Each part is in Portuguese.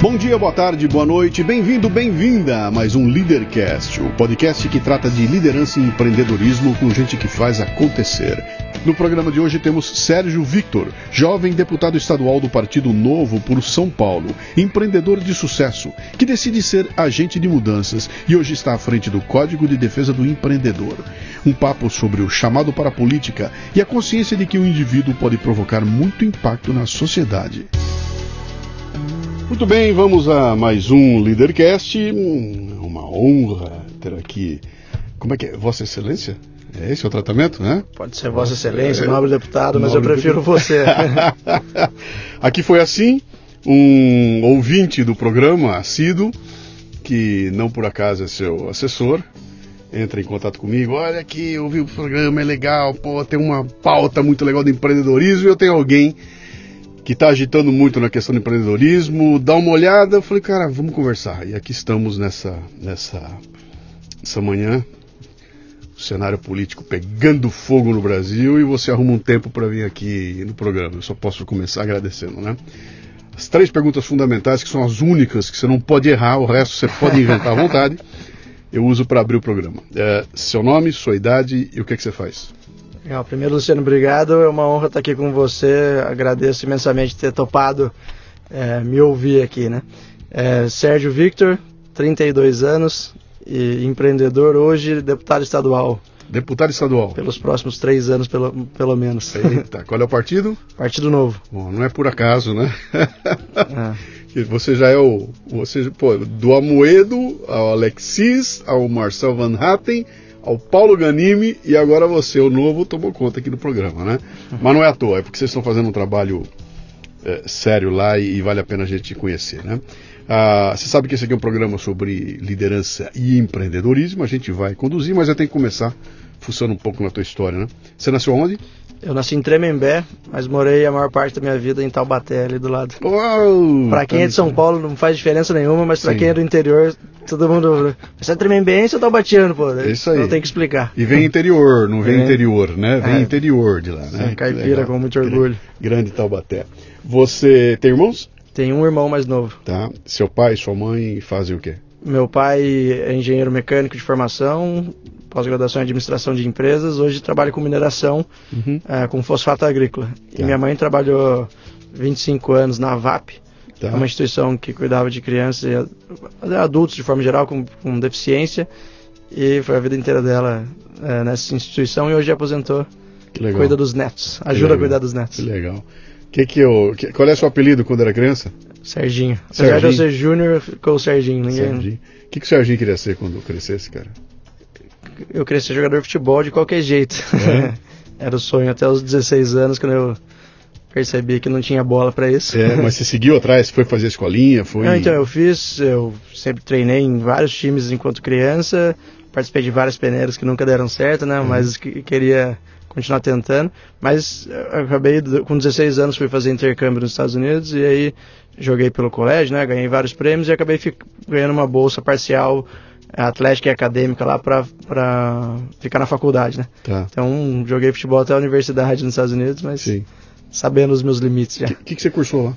Bom dia, boa tarde, boa noite, bem-vindo, bem-vinda a mais um Leadercast, o podcast que trata de liderança e empreendedorismo com gente que faz acontecer. No programa de hoje temos Sérgio Victor, jovem deputado estadual do Partido Novo por São Paulo, empreendedor de sucesso, que decide ser agente de mudanças e hoje está à frente do Código de Defesa do Empreendedor. Um papo sobre o chamado para a política e a consciência de que o indivíduo pode provocar muito impacto na sociedade. Muito bem, vamos a mais um Leadercast. Uma honra ter aqui. Como é que é? Vossa Excelência? É esse o tratamento, né? Pode ser Vossa Excelência, nobre deputado, mas eu prefiro você. aqui foi assim, um ouvinte do programa, assíduo, que não por acaso é seu assessor, entra em contato comigo, olha aqui, eu vi o programa, é legal, pô, tem uma pauta muito legal de empreendedorismo e eu tenho alguém que está agitando muito na questão do empreendedorismo, dá uma olhada, eu falei, cara, vamos conversar. E aqui estamos nessa, nessa, nessa manhã, o cenário político pegando fogo no Brasil e você arruma um tempo para vir aqui no programa. Eu só posso começar agradecendo, né? As três perguntas fundamentais, que são as únicas que você não pode errar, o resto você pode inventar à vontade, eu uso para abrir o programa. É, seu nome, sua idade e o que, é que você faz? Legal, primeiro, Luciano, obrigado. É uma honra estar aqui com você. Agradeço imensamente ter topado é, me ouvir aqui, né? É, Sérgio Victor, 32 anos, e empreendedor hoje, deputado estadual. Deputado estadual. Pelos próximos três anos, pelo, pelo menos. Eita, qual é o partido? Partido Novo. Bom, não é por acaso, né? É. Você já é o. Você, pô, do Amoedo ao Alexis, ao Marcel Van Hatten, ao Paulo Ganimi e agora você, o novo, tomou conta aqui do programa, né? Mas não é à toa, é porque vocês estão fazendo um trabalho é, sério lá e, e, vale a pena a gente conhecer, né? Ah, você sabe que esse aqui é um programa sobre liderança e empreendedorismo, a gente vai conduzir, mas eu tenho que começar fuçando um pouco na tua história, né? Você nasceu onde? Eu nasci em Tremembé, mas morei a maior parte da minha vida em Taubaté, ali do lado. Uau, pra quem é de São Paulo não faz diferença nenhuma, mas pra Sim. quem é do interior, todo mundo. Você é tremembense ou taubatiano, pô? É isso aí. Não tem que explicar. E vem interior, não vem é. interior, né? Vem é. interior de lá, né? Sim, caipira com muito orgulho. Grande Taubaté. Você tem irmãos? Tenho um irmão mais novo. Tá. Seu pai e sua mãe fazem o quê? Meu pai é engenheiro mecânico de formação, pós-graduação em administração de empresas. Hoje trabalho com mineração, uhum. é, com fosfato agrícola. Tá. E minha mãe trabalhou 25 anos na VAP, tá. uma instituição que cuidava de crianças e adultos de forma geral com, com deficiência. E foi a vida inteira dela é, nessa instituição e hoje aposentou. Cuida dos netos, ajuda a cuidar dos netos. Que legal. Que que eu, que, qual é o seu apelido quando era criança? Serginho. Apesar Serginho. de eu ser júnior, ficou o Serginho. Ninguém... Serginho. O que, que o Serginho queria ser quando crescesse, cara? Eu queria ser jogador de futebol de qualquer jeito. É. Era o sonho até os 16 anos, quando eu percebi que não tinha bola para isso. É, mas você seguiu atrás, foi fazer escolinha, foi... Não, então, eu fiz, eu sempre treinei em vários times enquanto criança, participei de várias peneiras que nunca deram certo, né, uhum. mas que, queria continuar tentando, mas eu acabei, com 16 anos, fui fazer intercâmbio nos Estados Unidos e aí joguei pelo colégio, né, ganhei vários prêmios e acabei ganhando uma bolsa parcial atlética e acadêmica lá para ficar na faculdade, né? Tá. Então joguei futebol até a universidade nos Estados Unidos, mas Sim. sabendo os meus limites já. O que, que, você cursou lá?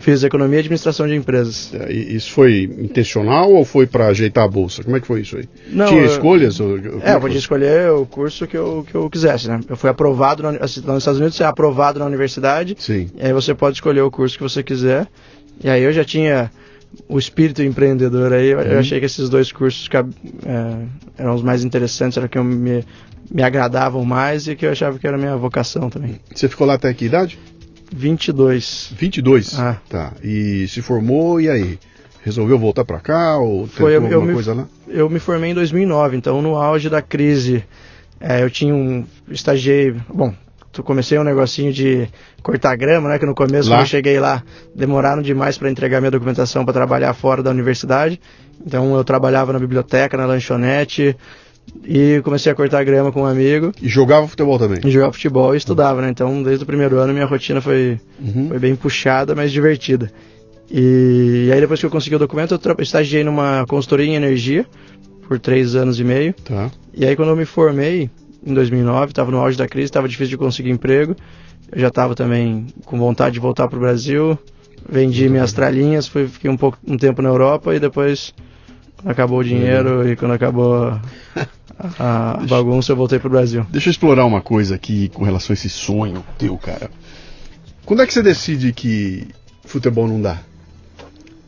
Fiz economia e administração de empresas. É, isso foi intencional ou foi para ajeitar a bolsa? Como é que foi isso aí? Não, Tinha escolhas? Ou, é, eu podia escolher o curso que eu, que eu quisesse, né? Eu fui aprovado na, assim, nos Estados Unidos, você é aprovado na universidade. Sim. E aí você pode escolher o curso que você quiser. E aí eu já tinha o espírito empreendedor aí, eu, uhum. achei que esses dois cursos é, eram os mais interessantes, era que eu me, me agradavam mais e que eu achava que era a minha vocação também. Você ficou lá até que idade? 22. 22? Ah. Tá. E se formou, e aí? Resolveu voltar para cá ou Foi, eu, alguma eu coisa me, lá? Eu me formei em 2009, então no auge da crise, é, eu tinha um estagiei, bom, comecei um negocinho de cortar grama, né? Que no começo, lá? quando eu cheguei lá, demoraram demais para entregar minha documentação para trabalhar fora da universidade. Então eu trabalhava na biblioteca, na lanchonete e comecei a cortar grama com um amigo. E jogava futebol também? E jogava futebol e estudava, né? Então desde o primeiro ano minha rotina foi, uhum. foi bem puxada, mas divertida. E, e aí depois que eu consegui o documento, eu estagiei numa consultoria em energia por três anos e meio. Tá. E aí quando eu me formei, em 2009, estava no auge da crise, estava difícil de conseguir emprego. Eu já estava também com vontade de voltar para o Brasil. vendi minhas tralhinhas, fui, fiquei um, pouco, um tempo na Europa e depois, quando acabou o dinheiro e quando acabou a, a bagunça, eu voltei pro Brasil. Deixa eu explorar uma coisa aqui com relação a esse sonho teu, cara. Quando é que você decide que futebol não dá?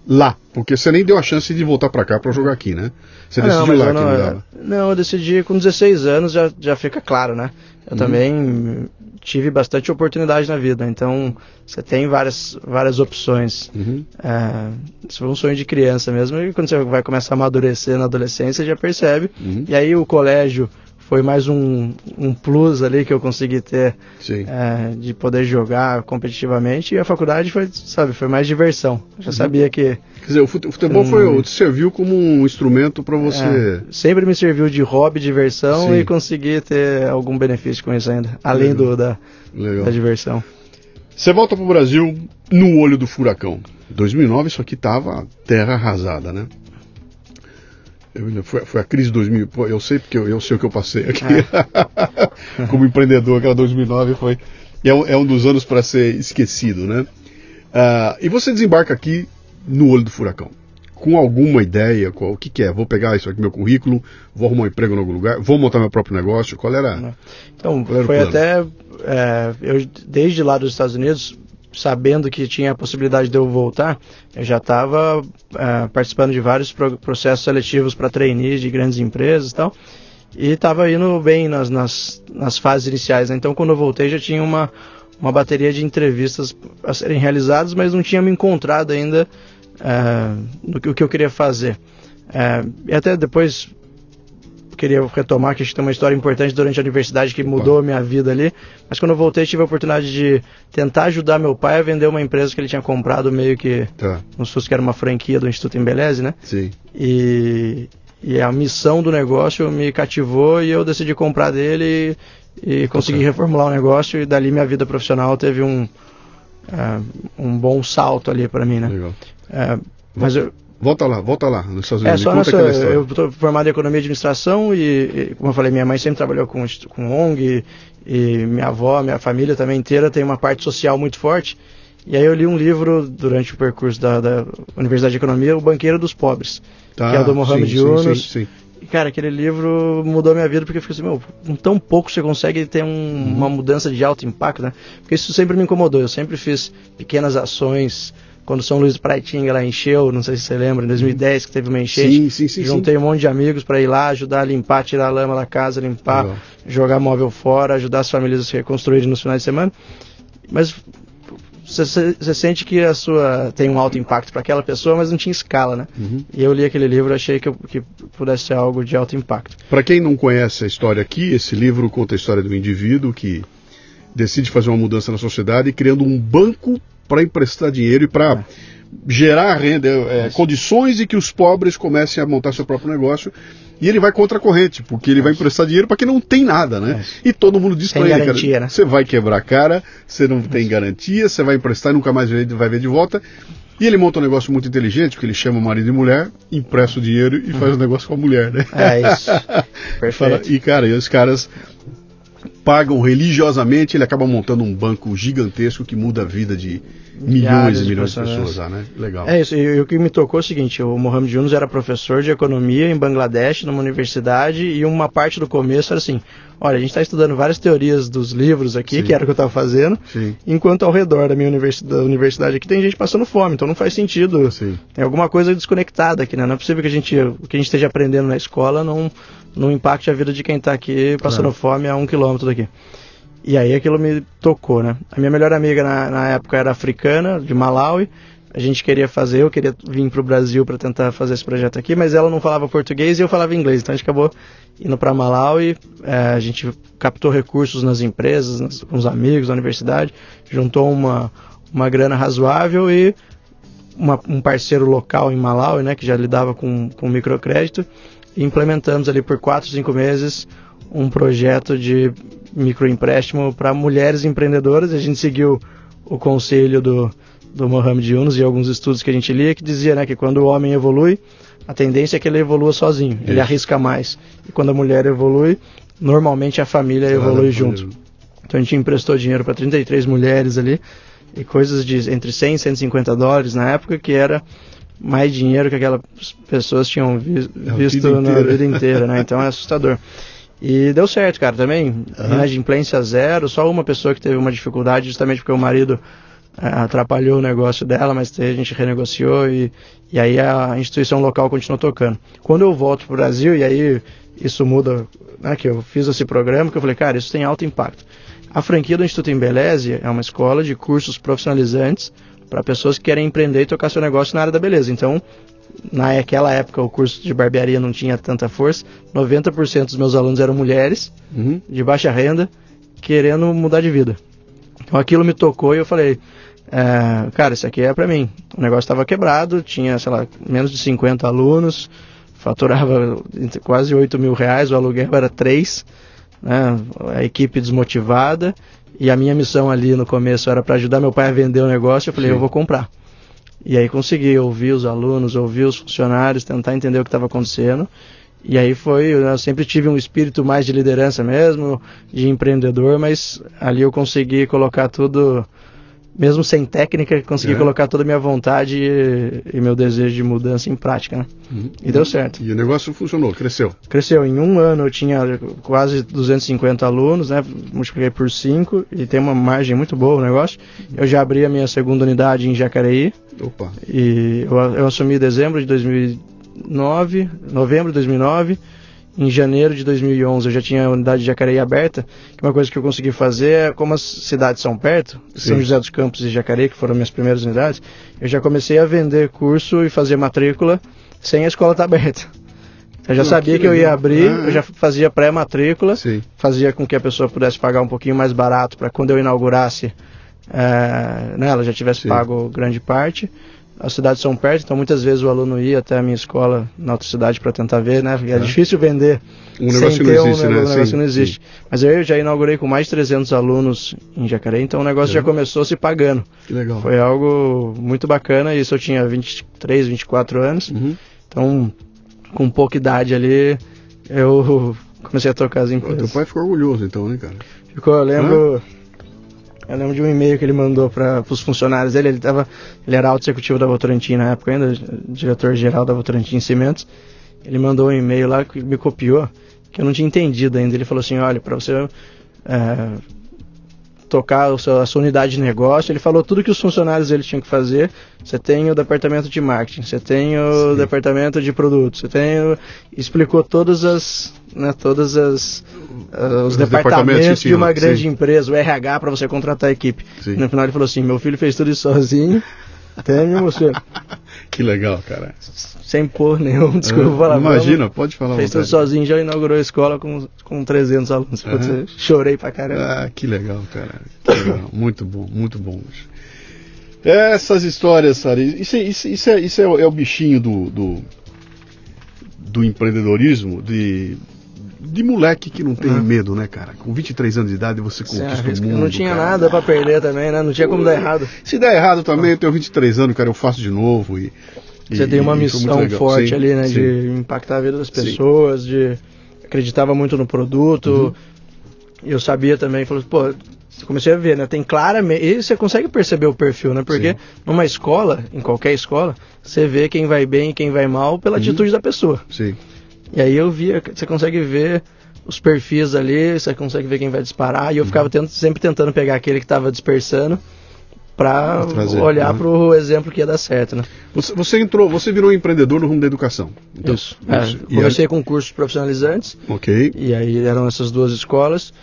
Lá, porque você nem deu a chance de voltar para cá para jogar aqui, né? Você ah, decidiu não, lá não, que não é, dava. Não, eu decidi com 16 anos, já, já fica claro, né? Eu uhum. também tive bastante oportunidade na vida, então você tem várias, várias opções. Uhum. É, isso foi um sonho de criança mesmo, e quando você vai começar a amadurecer na adolescência, já percebe. Uhum. E aí o colégio foi mais um, um plus ali que eu consegui ter é, de poder jogar competitivamente e a faculdade foi, sabe, foi mais diversão. Eu já uhum. sabia que. Quer dizer, o futebol um, foi, te serviu como um instrumento para você. É, sempre me serviu de hobby, diversão Sim. e consegui ter algum benefício com isso ainda, além do, da, da diversão. Você volta para o Brasil no olho do furacão. 2009 isso aqui tava terra arrasada, né? Eu, foi, foi, a crise de 2000. Pô, eu sei porque eu, eu, sei o que eu passei aqui. É. Como empreendedor, aquela 2009 foi. É um, é um dos anos para ser esquecido, né? Uh, e você desembarca aqui no olho do furacão. Com alguma ideia, qual, o que, que é? Vou pegar isso aqui, meu currículo, vou arrumar um emprego em algum lugar, vou montar meu próprio negócio. Qual era? Então, qual era foi até. É, eu, desde lá dos Estados Unidos, sabendo que tinha a possibilidade de eu voltar, eu já estava uh, é, participando de vários pro processos seletivos para trainees de grandes empresas e tal, e estava indo bem nas, nas, nas, fases iniciais. Né? Então, quando eu voltei, já tinha uma, uma bateria de entrevistas a serem realizadas, mas não tinha me encontrado ainda uh, no que, o que eu queria fazer. Uh, e até depois queria retomar, que acho que tem uma história importante durante a universidade que mudou a minha vida ali. Mas quando eu voltei, tive a oportunidade de tentar ajudar meu pai a vender uma empresa que ele tinha comprado, meio que. Tá. Como se fosse que era uma franquia do Instituto Embeleze, né? Sim. E, e a missão do negócio me cativou e eu decidi comprar dele e, e consegui reformular o negócio. E dali minha vida profissional teve um. Uh, um bom salto ali para mim, né? Legal. Uh, mas eu, Volta lá, volta lá nos Estados Unidos. É só nossa, eu estou formado em economia e administração e, e, como eu falei, minha mãe sempre trabalhou com, com ONG e, e minha avó, minha família também inteira tem uma parte social muito forte. E aí eu li um livro durante o percurso da, da Universidade de Economia, O Banqueiro dos Pobres, tá, que é do Mohamed sim, Yunus. Sim, sim, e, cara, aquele livro mudou minha vida porque eu fiquei assim, meu, com tão pouco você consegue ter um, uhum. uma mudança de alto impacto, né? Porque isso sempre me incomodou. Eu sempre fiz pequenas ações quando São Luís do Paraitinga lá encheu, não sei se você lembra, em 2010 que teve uma enchente. Sim, sim, sim. Juntei um monte de amigos para ir lá ajudar a limpar, tirar a lama da casa, limpar, Legal. jogar móvel fora, ajudar as famílias a se reconstruírem nos finais de semana. Mas você sente que a sua tem um alto impacto para aquela pessoa, mas não tinha escala, né? Uhum. E eu li aquele livro, achei que, eu, que pudesse ser algo de alto impacto. Para quem não conhece a história aqui, esse livro conta a história do indivíduo que decide fazer uma mudança na sociedade criando um banco para emprestar dinheiro e para é. gerar renda, é, condições e que os pobres comecem a montar seu próprio negócio. E ele vai contra a corrente, porque ele vai emprestar dinheiro para quem não tem nada, né? E todo mundo diz para ele, cara, né? você vai quebrar a cara, você não tem garantia, você vai emprestar e nunca mais vai ver de volta. E ele monta um negócio muito inteligente, porque ele chama o marido e mulher, empresta o dinheiro e faz o um negócio com a mulher, né? É isso. Perfeito. e, cara, e os caras pagam religiosamente, ele acaba montando um banco gigantesco que muda a vida de milhões e milhões de pessoas lá, né? Legal. É isso, e, o que me tocou é o seguinte, o Mohamed Yunus era professor de economia em Bangladesh, numa universidade, e uma parte do começo era assim, olha, a gente está estudando várias teorias dos livros aqui, Sim. que era o que eu estava fazendo, Sim. enquanto ao redor da minha universidade, da universidade aqui tem gente passando fome, então não faz sentido. Sim. Tem alguma coisa desconectada aqui, né? Não é possível que a gente, o que a gente esteja aprendendo na escola não, não impacte a vida de quem está aqui passando claro. fome a um quilômetro daqui. E aí aquilo me tocou, né? A minha melhor amiga na, na época era africana, de Malawi. A gente queria fazer, eu queria vir para o Brasil para tentar fazer esse projeto aqui, mas ela não falava português e eu falava inglês. Então a gente acabou indo para Malawi. É, a gente captou recursos nas empresas, nas, com os amigos da universidade, juntou uma, uma grana razoável e uma, um parceiro local em Malawi, né, que já lidava com, com microcrédito, implementamos ali por 4, 5 meses um projeto de microempréstimo para mulheres empreendedoras. A gente seguiu o conselho do, do Mohamed Yunus e alguns estudos que a gente lia que dizia né, que quando o homem evolui, a tendência é que ele evolua sozinho, Isso. ele arrisca mais. E quando a mulher evolui, normalmente a família evolui junto. Então a gente emprestou dinheiro para 33 mulheres ali e coisas de entre 100 e 150 dólares na época, que era mais dinheiro que aquelas pessoas tinham vi É, visto vida na vida inteira, né? Então é assustador. E deu certo, cara, também. Aham. Inadimplência zero, só uma pessoa que teve uma dificuldade, justamente porque o marido eh, atrapalhou o negócio dela, mas a gente renegociou e, e aí a instituição local continuou tocando. Quando eu volto pro Brasil, e aí isso muda, né, que eu fiz esse programa, que eu falei, cara, isso tem alto impacto. A franquia do Instituto Embeleze é uma escola de cursos profissionalizantes para pessoas que querem empreender e tocar seu negócio na área da beleza. Então, naquela época, o curso de barbearia não tinha tanta força. 90% dos meus alunos eram mulheres, Uhum. de baixa renda, querendo mudar de vida. Então, aquilo me tocou e eu falei, é, cara, isso aqui é para mim. O negócio estava quebrado, tinha, sei lá, menos de 50 alunos, faturava quase 8 mil reais, o aluguel era 3, né, a equipe desmotivada, e a minha missão ali no começo era para ajudar meu pai a vender o negócio, eu falei, Sim. eu vou comprar. E aí consegui ouvir os alunos, ouvir os funcionários, tentar entender o que estava acontecendo. E aí foi, eu sempre tive um espírito mais de liderança mesmo, de empreendedor, mas ali eu consegui colocar tudo, mesmo sem técnica, consegui É. colocar toda a minha vontade e, e meu desejo de mudança em prática, né? Uhum. E deu certo. E o negócio funcionou, cresceu. Cresceu. Em um ano eu tinha quase 250 alunos, né? Multipliquei por 5 e tem uma margem muito boa o negócio. Eu já abri a minha segunda unidade em Jacareí Opa. e eu, eu assumi em dezembro de 2009, novembro de 2009. Em janeiro de 2011 eu já tinha a unidade de Jacareí aberta, que uma coisa que eu consegui fazer é, como as cidades são perto, São Sim. José dos Campos e Jacareí, que foram minhas primeiras unidades, eu já comecei a vender curso e fazer matrícula sem a escola estar aberta. Eu já sabia que que eu ia abrir, Ah. eu já fazia pré-matrícula, fazia com que a pessoa pudesse pagar um pouquinho mais barato para quando eu inaugurasse, eh, né, ela já tivesse Sim. pago grande parte. As cidades são perto, então muitas vezes o aluno ia até a minha escola na outra cidade para tentar ver, né? É É. difícil vender Um sem negócio não existe, um né? negócio, negócio Sim, não existe. Mas eu já inaugurei com mais de 300 alunos em Jacareí, então o negócio É. já começou se pagando. Que legal. Foi algo muito bacana, isso eu tinha 23, 24 anos. Uhum. Então, com pouca idade ali, eu comecei a tocar as Pô, teu empresas. pai ficou orgulhoso então, né, cara? Ficou, eu lembro. Eu lembro de um e-mail que ele mandou para os funcionários dele. Ele, tava, ele era alto executivo da Votorantim na época ainda, diretor-geral da Votorantim Cimentos. Ele mandou um e-mail lá que me copiou, que eu não tinha entendido ainda. Ele falou assim: olha, para você é, tocar seu- a sua unidade de negócio, ele falou tudo que os funcionários dele tinham que fazer. Você tem o departamento de marketing, você tem o Sim. departamento de produtos, você tem o, explicou todas as, né, todas as ah, os, Os departamentos, de uma grande sim. empresa, o RH para você contratar a equipe. Sim. No final ele falou assim: meu filho fez tudo isso sozinho, até me emocionou, Que legal, cara. sem pôr nenhum, desculpa Ah, falar. Imagina, pode falar. Fez tudo sozinho, já inaugurou a escola com, com 300 alunos. Aham. eu chorei pra caramba. Ah, que legal, cara. Que legal. muito bom, muito bom. Essas histórias, Sari, isso, é- isso, isso, é, isso é, o- é o bichinho do, do, do empreendedorismo, de, de moleque que não tem Ah. medo, né, cara? Com 23 anos de idade você conquista o mundo. não tinha cara. nada pra perder também, né? Não tinha como dar errado. Se der errado também, eu tenho 23 anos, cara, eu faço de novo. E, Você e- tem uma missão forte Sim, ali, né? sim. De impactar a vida das Sim. pessoas, de acreditava muito no produto. Uhum. E eu sabia também, falou, pô, comecei a ver, né? Tem claramente. E você consegue perceber o perfil, né? Porque Sim. numa escola, em qualquer escola, você vê quem vai bem e quem vai mal pela Uhum. atitude da pessoa. Sim. E aí eu via, você consegue ver os perfis ali, você consegue ver quem vai disparar. E eu ficava tent- sempre tentando pegar aquele que estava dispersando trazer, olhar né? pro exemplo que ia dar certo, né? Você, você entrou, você virou empreendedor no rumo da educação. Então, isso. É, isso. E comecei com cursos profissionalizantes, aí- ok. e aí eram essas duas escolas.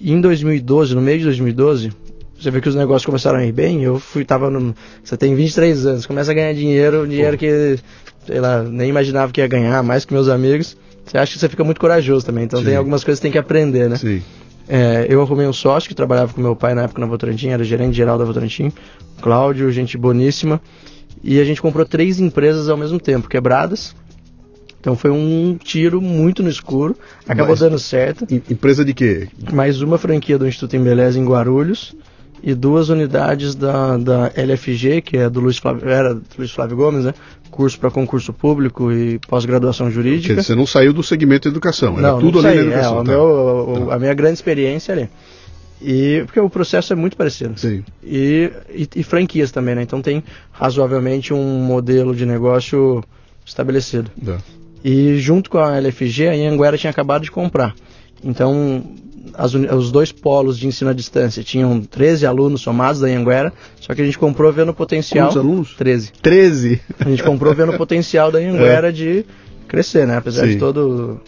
E em 2012, no meio de 2012, você vê que os negócios começaram a ir bem. Eu fui, tava no. Você tem 23 anos, começa a ganhar dinheiro, dinheiro Pô. que, sei lá, nem imaginava que ia ganhar, mais que meus amigos. Você acha que você fica muito corajoso também. Então Sim. tem algumas coisas que tem que aprender, né? Sim. É, eu arrumei um sócio que trabalhava com meu pai na época na Votorantim, era gerente geral da Votorantim, Cláudio, gente boníssima. E a gente comprou três empresas ao mesmo tempo, quebradas. Então foi um tiro muito no escuro, acabou Mas- dando certo. Em- Empresa de quê? Mais uma franquia do Instituto Embeleza em Guarulhos e duas unidades da, da LFG, que é do Luiz Flávio, era do Luiz Flávio Gomes, né? Curso para concurso público e pós-graduação jurídica. dizer, você não saiu do segmento de educação, era Não, tudo não ali sei, na educação. é, tá? meu- o- a minha grande experiência ali. E, porque o processo é muito parecido. Sim. E, e, e franquias também, né? Então tem razoavelmente um modelo de negócio estabelecido. Tá. E junto com a LFG, a Anhanguera tinha acabado de comprar. Então, as os dois polos de ensino à distância tinham 13 alunos somados da Anhanguera, só que a gente comprou vendo o potencial. Quantos alunos? 13. 13. A gente comprou vendo o potencial da Anhanguera de crescer, né? Apesar Sim. de todos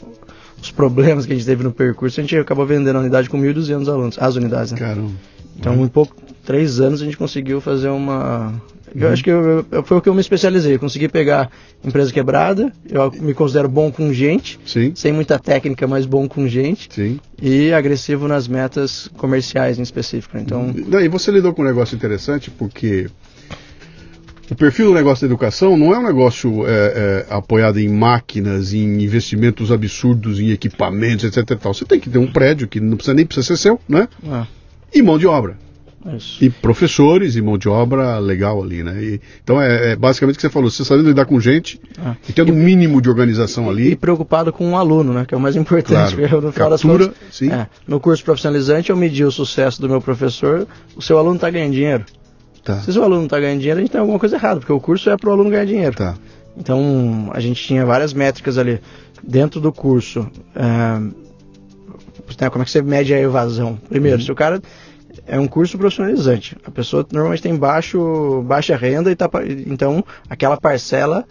os problemas que a gente teve no percurso, a gente acabou vendendo a unidade com 1.200 alunos, as unidades, né? Caramba. Então, em pouco, três anos, a gente conseguiu fazer uma. Eu Uhum. acho que eu- eu- foi o que eu me especializei. Eu consegui pegar empresa quebrada, eu me considero bom com gente, Sim, sem muita técnica, mas bom com gente, sim. e agressivo nas metas comerciais em específico. Então, Daí você lidou com um negócio interessante porque o perfil do negócio da educação não é um negócio é, é, apoiado em máquinas, em investimentos absurdos, em equipamentos, etc. e. Você tem que ter um prédio que não precisa nem precisa ser seu, né? ah, E mão de obra. É isso. E professores e mão de obra legal ali, né? E- então é, é basicamente o que você falou, você sabendo lidar com gente Ah. e tendo um mínimo de organização E ali. preocupado com o aluno, né? Que é o mais importante. Claro. das Captura, contas, sim. é, no curso profissionalizante, eu medi o sucesso do meu professor. O seu aluno está ganhando dinheiro. Tá, Se o seu aluno está ganhando dinheiro, a gente tem alguma coisa errada, porque o curso é para o aluno ganhar dinheiro. tá. Então, a gente tinha várias métricas ali dentro do curso. é, né, como é que você mede a evasão? Primeiro, Uhum. se o cara é um curso profissionalizante, a pessoa normalmente tem baixo, baixa renda e tá, então aquela parcela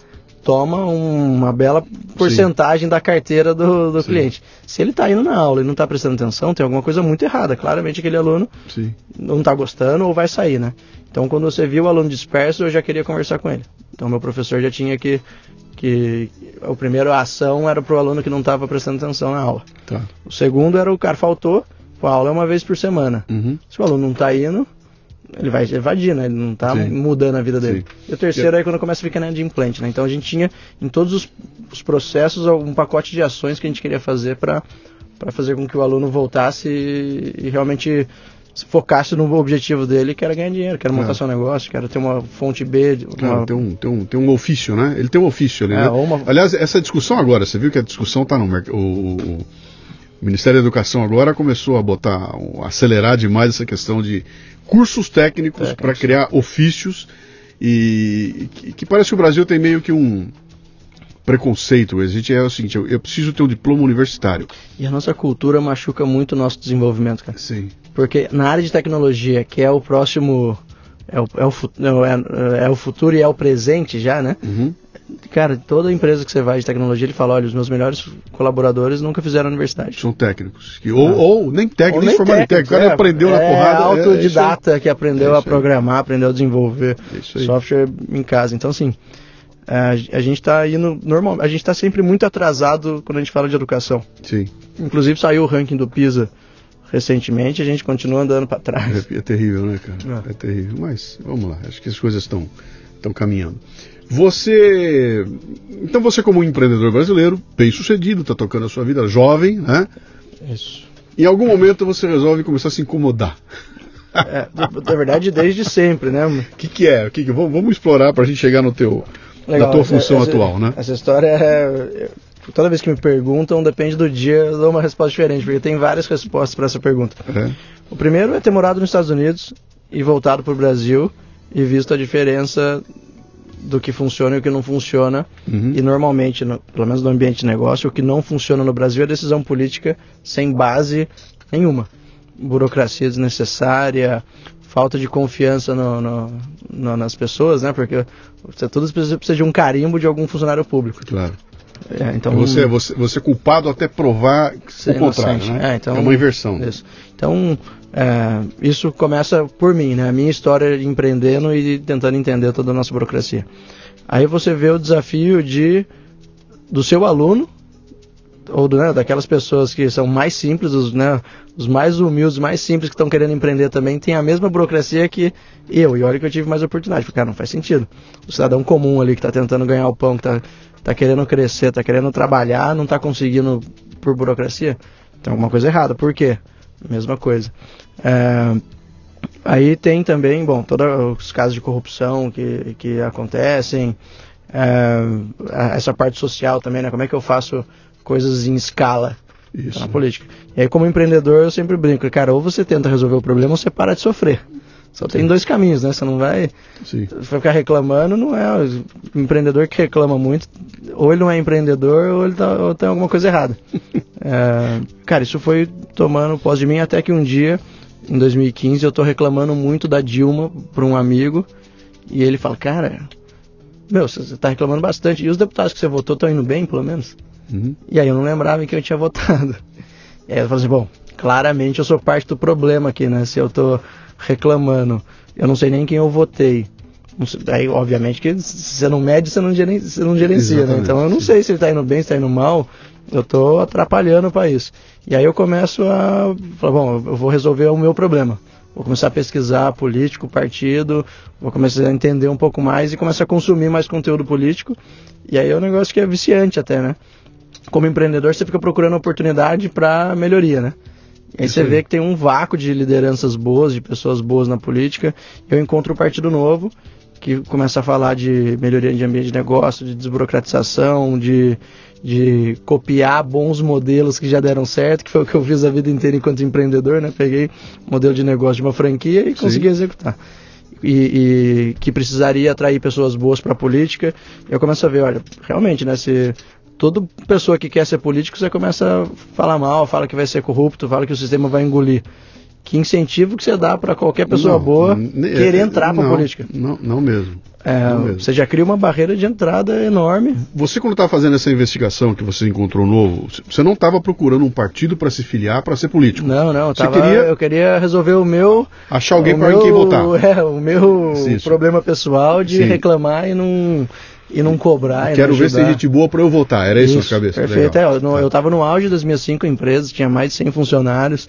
toma uma bela porcentagem da carteira do, do Sim. cliente. Se ele está indo na aula e não está prestando atenção, tem alguma coisa muito errada. Claramente aquele aluno Sim. não está gostando ou vai sair, né? Então, quando você viu o aluno disperso, eu já queria conversar com ele. Então, meu professor já tinha que. que o primeiro a ação era para o aluno que não estava prestando atenção na aula. Tá. O segundo era o cara faltou, pô, a aula é uma vez por semana. Uhum. Se o aluno não está indo, ele vai evadir, né? Ele não está mudando a vida dele. Sim. E o terceiro é quando começa a ficar na de implante, né? Então, a gente tinha em todos os, os processos um pacote de ações que a gente queria fazer para fazer com que o aluno voltasse e, e realmente se focasse no objetivo dele, que era ganhar dinheiro, que era montar É. seu negócio, que era ter uma fonte B, de- Claro, uma, tem um, tem, um, tem um ofício, né? Ele tem um ofício ali, É, né? uma- Aliás, essa discussão agora, você viu que a discussão está no mercado. O, o- o Ministério da Educação agora começou a botar, um- acelerar demais essa questão de cursos técnicos para criar ofícios e, que, que parece que o Brasil tem meio que um preconceito. A gente é o seguinte, eu, eu preciso ter um diploma universitário. E a nossa cultura machuca muito o nosso desenvolvimento, cara. Sim. Porque na área de tecnologia, que é o próximo. É o, é o, é, é o futuro e é o presente já, né? Uhum. Cara, toda empresa que você vai de tecnologia, ele fala, olha, os meus melhores colaboradores nunca fizeram universidade. São técnicos. Que, ou, ou nem técnico, Ou nem nem formado em técnico. O cara é, aprendeu na é porrada. é- é autodidata que aprendeu É a programar, aprendeu a desenvolver É software em casa. Então, assim, a, a gente está indo normal, a gente está sempre muito atrasado quando a gente fala de educação. Sim. Inclusive saiu o ranking do PISA recentemente, a gente continua andando para trás. É, é terrível, né, cara? É. É. terrível. Mas vamos lá, acho que as coisas estão estão caminhando. Você. Então você, como um empreendedor brasileiro, bem sucedido, está tocando a sua vida, jovem, né? Isso. Em algum momento você resolve começar a se incomodar. É, na verdade, desde sempre, né? O que, que é? O que que... Vamos, explorar para a gente chegar no teu, na tua função essa- atual, né? Essa história é. Toda vez que me perguntam, depende do dia, eu dou uma resposta diferente, porque tem várias respostas para essa pergunta. É. O primeiro é ter morado nos Estados Unidos e voltado para o Brasil e visto a diferença do que funciona e o que não funciona. Uhum. E normalmente, no- pelo menos no ambiente de negócio, o que não funciona no Brasil é decisão política sem base nenhuma. Burocracia desnecessária, falta de confiança no- no- no- nas pessoas, né? Porque você tudo precisa, precisa de um carimbo de algum funcionário público. Claro. É, então, Você, você, você é culpado até provar Ser o contrário, né? É, então- uma inversão. Isso. Então, é, isso começa por mim, né? A minha história de empreendendo e tentando entender toda a nossa burocracia. Aí você vê o desafio de do seu aluno ou do, né, daquelas pessoas que são mais simples, os, né, os mais humildes, mais simples que estão querendo empreender também, tem a mesma burocracia que eu. E olha que eu tive mais oportunidade, porque cara, não faz sentido. O cidadão comum ali que está tentando ganhar o pão, que está tá querendo crescer, está querendo trabalhar, não está conseguindo por burocracia. Tem alguma coisa errada. Por quê? Mesma coisa. É, aí tem também, bom, todos os casos de corrupção que, que acontecem, é, essa parte social também, né? Como é que eu faço coisas em escala? Isso. Na política. E aí, como empreendedor, eu sempre brinco, cara, ou você tenta resolver o problema ou você para de sofrer. Só tem dois caminhos, né? Você não vai, Sim. ficar reclamando, não é. O empreendedor que reclama muito, ou ele não é empreendedor ou ele tá, ou tem alguma coisa errada. é, cara, isso foi tomando pós de mim até que um dia, em 2015, eu tô reclamando muito da Dilma para um amigo e ele fala, cara, meu, você tá reclamando bastante. E os deputados que você votou estão indo bem, pelo menos? Uhum. E aí eu não lembrava em que eu tinha votado. E aí eu falei assim, bom, claramente eu sou parte do problema aqui, né? Se eu tô reclamando, eu não sei nem quem eu votei. Aí, obviamente, que se você não mede, você não gerencia, você não gerencia né? Então eu não sei se ele está indo bem, se está indo mal. Eu estou atrapalhando o país. E aí eu começo a falar, bom, eu vou resolver o meu problema. Vou começar a pesquisar político, partido, vou começar a entender um pouco mais e começar a consumir mais conteúdo político. E aí é um negócio que é viciante até, né? Como empreendedor, você fica procurando oportunidade para melhoria, né? E aí Isso você aí. vê que tem um vácuo de lideranças boas, de pessoas boas na política. Eu encontro o Partido Novo, que começa a falar de melhoria de ambiente de negócio, de desburocratização, de, de copiar bons modelos que já deram certo, que foi o que eu fiz a vida inteira enquanto empreendedor, né? Peguei modelo de negócio de uma franquia e Sim. consegui executar. E, e, que precisaria atrair pessoas boas para a política. E eu começo a ver, olha, realmente, né? Se toda pessoa que quer ser político, você começa a falar mal, fala que vai ser corrupto, fala que o sistema vai engolir. Que incentivo que você dá para qualquer pessoa não, boa querer é, entrar para a política? Não, não mesmo. É, não mesmo. Você já cria uma barreira de entrada enorme. Você, quando estava fazendo essa investigação que você encontrou novo, você não estava procurando um partido para se filiar para ser político? Não, não. Tava, queria... Eu queria resolver o meu. Achar alguém para quem votar. É, o meu Isso. problema pessoal de Sim. reclamar e não e não cobrar. Quero ver se tem gente boa para eu votar. Era isso, isso cabeça. Perfeito. É, eu, no, eu tava no auge das minhas cinco empresas, tinha mais de 100 funcionários,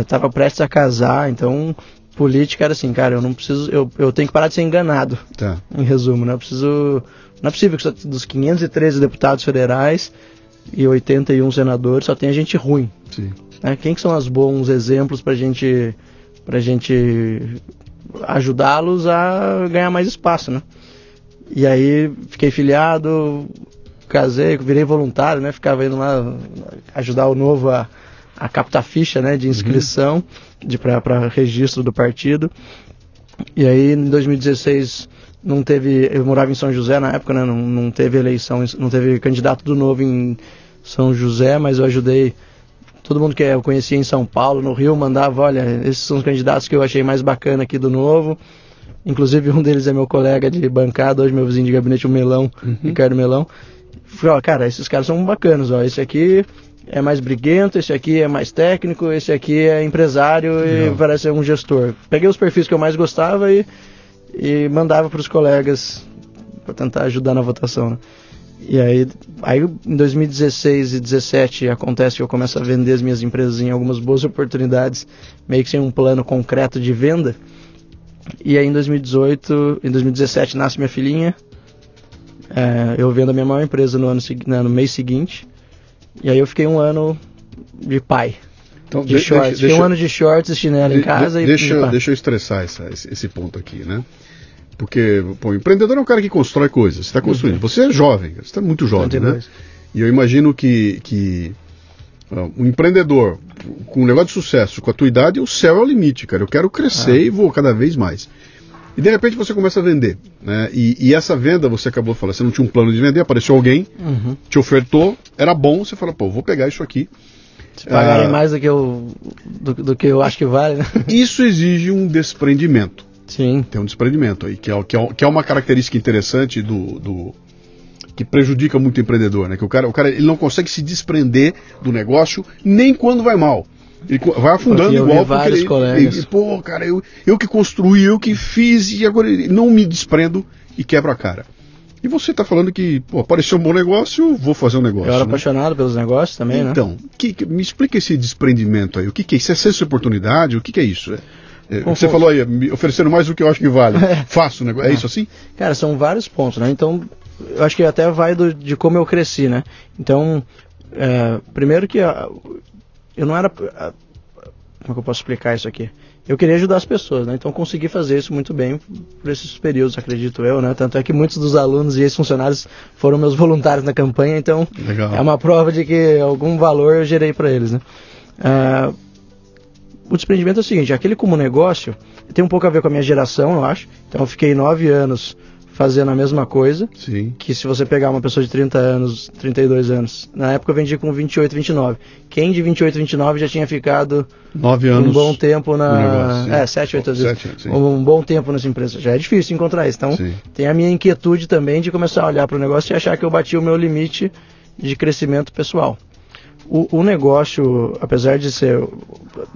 estava é, prestes a casar, então política era assim, cara, eu não preciso, eu, eu tenho que parar de ser enganado. Tá. Em resumo, né? Eu preciso, não é possível que dos 513 deputados federais e 81 senadores só tenha gente ruim. Sim. Né? Quem que são os bons exemplos para gente, pra gente ajudá-los a ganhar mais espaço, né? E aí fiquei filiado, casei, virei voluntário, né? Ficava indo lá ajudar o novo a, a captar ficha né, de inscrição uhum. para registro do partido. E aí em 2016 não teve. Eu morava em São José na época, né? Não, não teve eleição, não teve candidato do novo em São José, mas eu ajudei todo mundo que eu conhecia em São Paulo, no Rio, mandava, olha, esses são os candidatos que eu achei mais bacana aqui do novo. Inclusive um deles é meu colega de bancada, hoje meu vizinho de gabinete, o Melão, uhum. Ricardo Melão. Falei, ó, cara, esses caras são bacanas, ó. Esse aqui é mais briguento, esse aqui é mais técnico, esse aqui é empresário e parece um gestor. Peguei os perfis que eu mais gostava e, e mandava para os colegas para tentar ajudar na votação. Né? E aí, aí em 2016 e 2017 acontece que eu começo a vender as minhas empresas em algumas boas oportunidades, meio que sem um plano concreto de venda. E aí em 2018, em 2017 nasce minha filhinha. É, eu vendo a minha maior empresa no, ano, no mês seguinte. E aí eu fiquei um ano de pai. Então, de, shorts. Deixa, fiquei um ano de shorts e chinelo de, em casa. De, e deixa, deixa eu estressar essa, esse, esse, ponto aqui, né? Porque, pô, o empreendedor é um cara que constrói coisas. Você está construindo. Uhum. Você é jovem, você está muito jovem, né? E eu imagino que, que um empreendedor com um negócio de sucesso, com a tua idade, o céu é o limite, cara. Eu quero crescer ah. e vou cada vez mais. E de repente você começa a vender. Né? E, e, essa venda, você acabou de falar, você não tinha um plano de vender, apareceu alguém, uhum. te ofertou, era bom, você fala, pô, vou pegar isso aqui. Se pagarem ah, mais do que, eu, do, do, que eu acho que vale, né? Isso exige um desprendimento. Sim. Tem um desprendimento aí, que é, que é, que é uma característica interessante do, do que prejudica muito o empreendedor, né? Que o cara, o cara ele não consegue se desprender do negócio nem quando vai mal. Ele vai afundando eu igual porque ele, colegas. Ele, pô, cara, eu, eu que construí, eu que fiz e agora não me desprendo e quebra a cara. E você está falando que pô, apareceu um bom negócio, vou fazer um negócio. Eu era né? apaixonado pelos negócios também, então, né? Então, me explica esse desprendimento aí. O que, que é isso? É essa oportunidade? O que, que é isso? É, é, você falou aí, me oferecendo mais do que eu acho que vale. Faço o negócio. É isso assim? Cara, são vários pontos, né? Então, eu acho que até vai do, de como eu cresci, né? Então, é, primeiro que eu não era como é que eu posso explicar isso aqui? Eu queria ajudar as pessoas, né? Então consegui fazer isso muito bem por esses períodos, acredito eu, né? Tanto é que muitos dos alunos e ex-funcionários foram meus voluntários na campanha, então Legal. é uma prova de que algum valor eu gerei para eles, né? Uh, o desprendimento é o seguinte, aquele como negócio tem um pouco a ver com a minha geração, eu acho. Então eu fiquei nove anos fazendo a mesma coisa. Sim. Que se você pegar uma pessoa de 30 anos, 32 anos, na época eu vendi com 28, 29. Quem de 28, 29 já tinha ficado Nove anos um bom tempo na. negócio, é, 7, 8 anos. Sim. Um bom tempo nessa empresa. Já é difícil encontrar isso. Então Sim. tem a minha inquietude também de começar a olhar para o negócio e achar que eu bati o meu limite de crescimento pessoal. O, o negócio, apesar de ser.